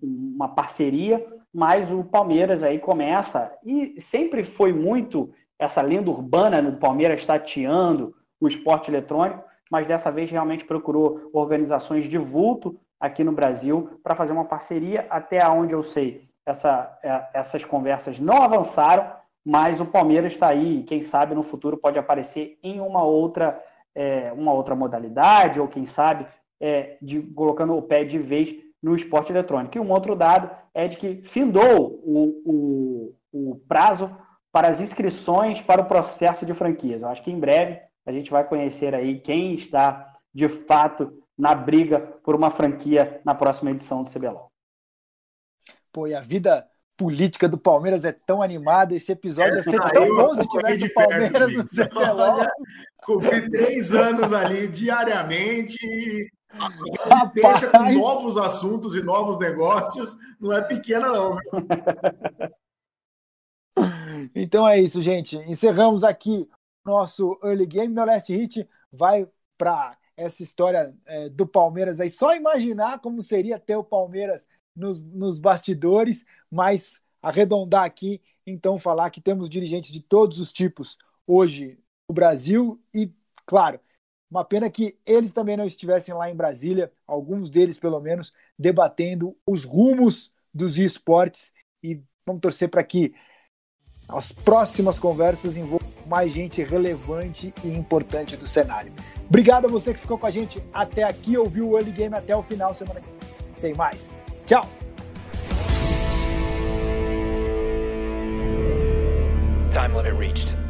uma parceria, mas o Palmeiras aí começa, e sempre foi muito essa lenda urbana do Palmeiras tateando o esporte eletrônico, mas dessa vez realmente procurou organizações de vulto aqui no Brasil para fazer uma parceria, até onde eu sei, essa, é, essas conversas não avançaram, mas o Palmeiras está aí, quem sabe no futuro pode aparecer em uma outra, é, uma outra modalidade, ou quem sabe é, de, colocando o pé de vez no esporte eletrônico. E um outro dado é de que findou o, o, o prazo para as inscrições para o processo de franquias. Eu acho que em breve a gente vai conhecer aí quem está de fato na briga por uma franquia na próxima edição do CBLOL. Pô, e a vida política do Palmeiras é tão animada, esse episódio ia ser tão bom se tivesse o Palmeiras no CBLOL. Cobri três anos ali diariamente a pensa com novos assuntos e novos negócios não é pequena, não. então é isso, gente. Encerramos aqui nosso early game. Meu last hit vai para essa história é, do Palmeiras aí. Só imaginar como seria ter o Palmeiras nos, nos bastidores, mas arredondar aqui, então falar que temos dirigentes de todos os tipos hoje no Brasil e, claro, uma pena que eles também não estivessem lá em Brasília, alguns deles pelo menos, debatendo os rumos dos esportes e vamos torcer para que as próximas conversas envolvam mais gente relevante e importante do cenário. Obrigado a você que ficou com a gente até aqui, ouviu o Early Game até o final. Semana que vem tem mais. Tchau! Time limit reached.